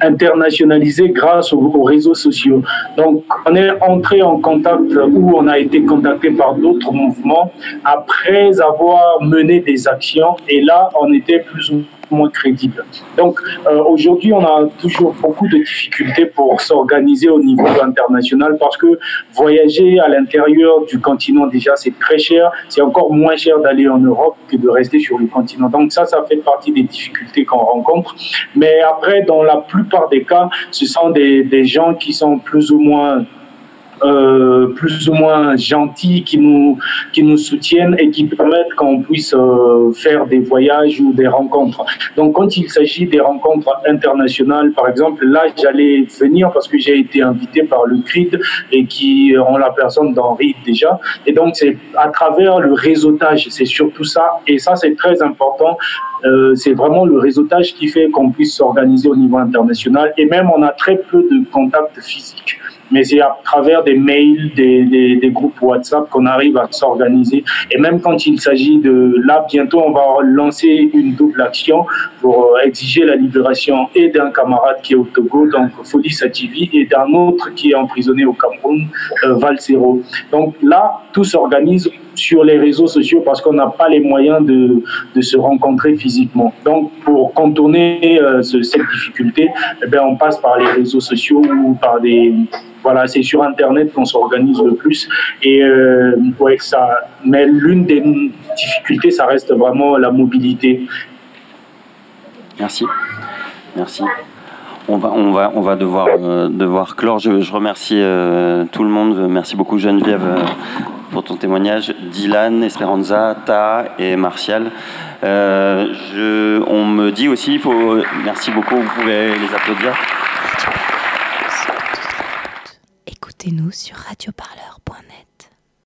E: internationalisé grâce aux, réseaux sociaux. Donc, on est entré en contact ou on a été contacté par d'autres mouvements après avoir mené des actions et là, on était plus ou moins crédible. Donc euh, aujourd'hui, on a toujours beaucoup de difficultés pour s'organiser au niveau international parce que voyager à l'intérieur du continent, déjà, c'est très cher. C'est encore moins cher d'aller en Europe que de rester sur le continent. Donc ça, ça fait partie des difficultés qu'on rencontre. Mais après, dans la plupart des cas, ce sont des, des gens qui sont plus ou moins euh, plus ou moins gentils qui nous, qui nous soutiennent et qui permettent qu'on puisse euh, faire des voyages ou des rencontres. Donc quand il s'agit des rencontres internationales, par exemple, là j'allais venir parce que j'ai été invité par le CRID et qui ont la personne d'Henri déjà. Et donc c'est à travers le réseautage, c'est surtout ça. Et ça c'est très important euh, c'est vraiment le réseautage qui fait qu'on puisse s'organiser au niveau international. Et même, on a très peu de contacts physiques mais c'est à travers des mails, des, groupes WhatsApp qu'on arrive à s'organiser. Et même quand il s'agit de... Là, bientôt, on va lancer une double action pour euh, exiger la libération et d'un camarade qui est au Togo, donc Fodi Sativi, et d'un autre qui est emprisonné au Cameroun, euh, Valsero. Donc là, tout s'organise sur les réseaux sociaux parce qu'on n'a pas les moyens de, de, se rencontrer physiquement. Donc, pour contourner euh, cette difficulté, eh bien, on passe par les réseaux sociaux ou par des, voilà, c'est sur Internet qu'on s'organise le plus. Et euh, ouais, ça, mais l'une des difficultés, ça reste vraiment la mobilité.
A: Merci. Merci. On va, devoir, euh, devoir clore. Je, remercie euh, tout le monde. Merci beaucoup Geneviève pour ton témoignage. Dylan, Esperanza, Ta et Martial. on me dit aussi, merci beaucoup, vous pouvez les applaudir.
C: Écoutez-nous sur radioparleur.net.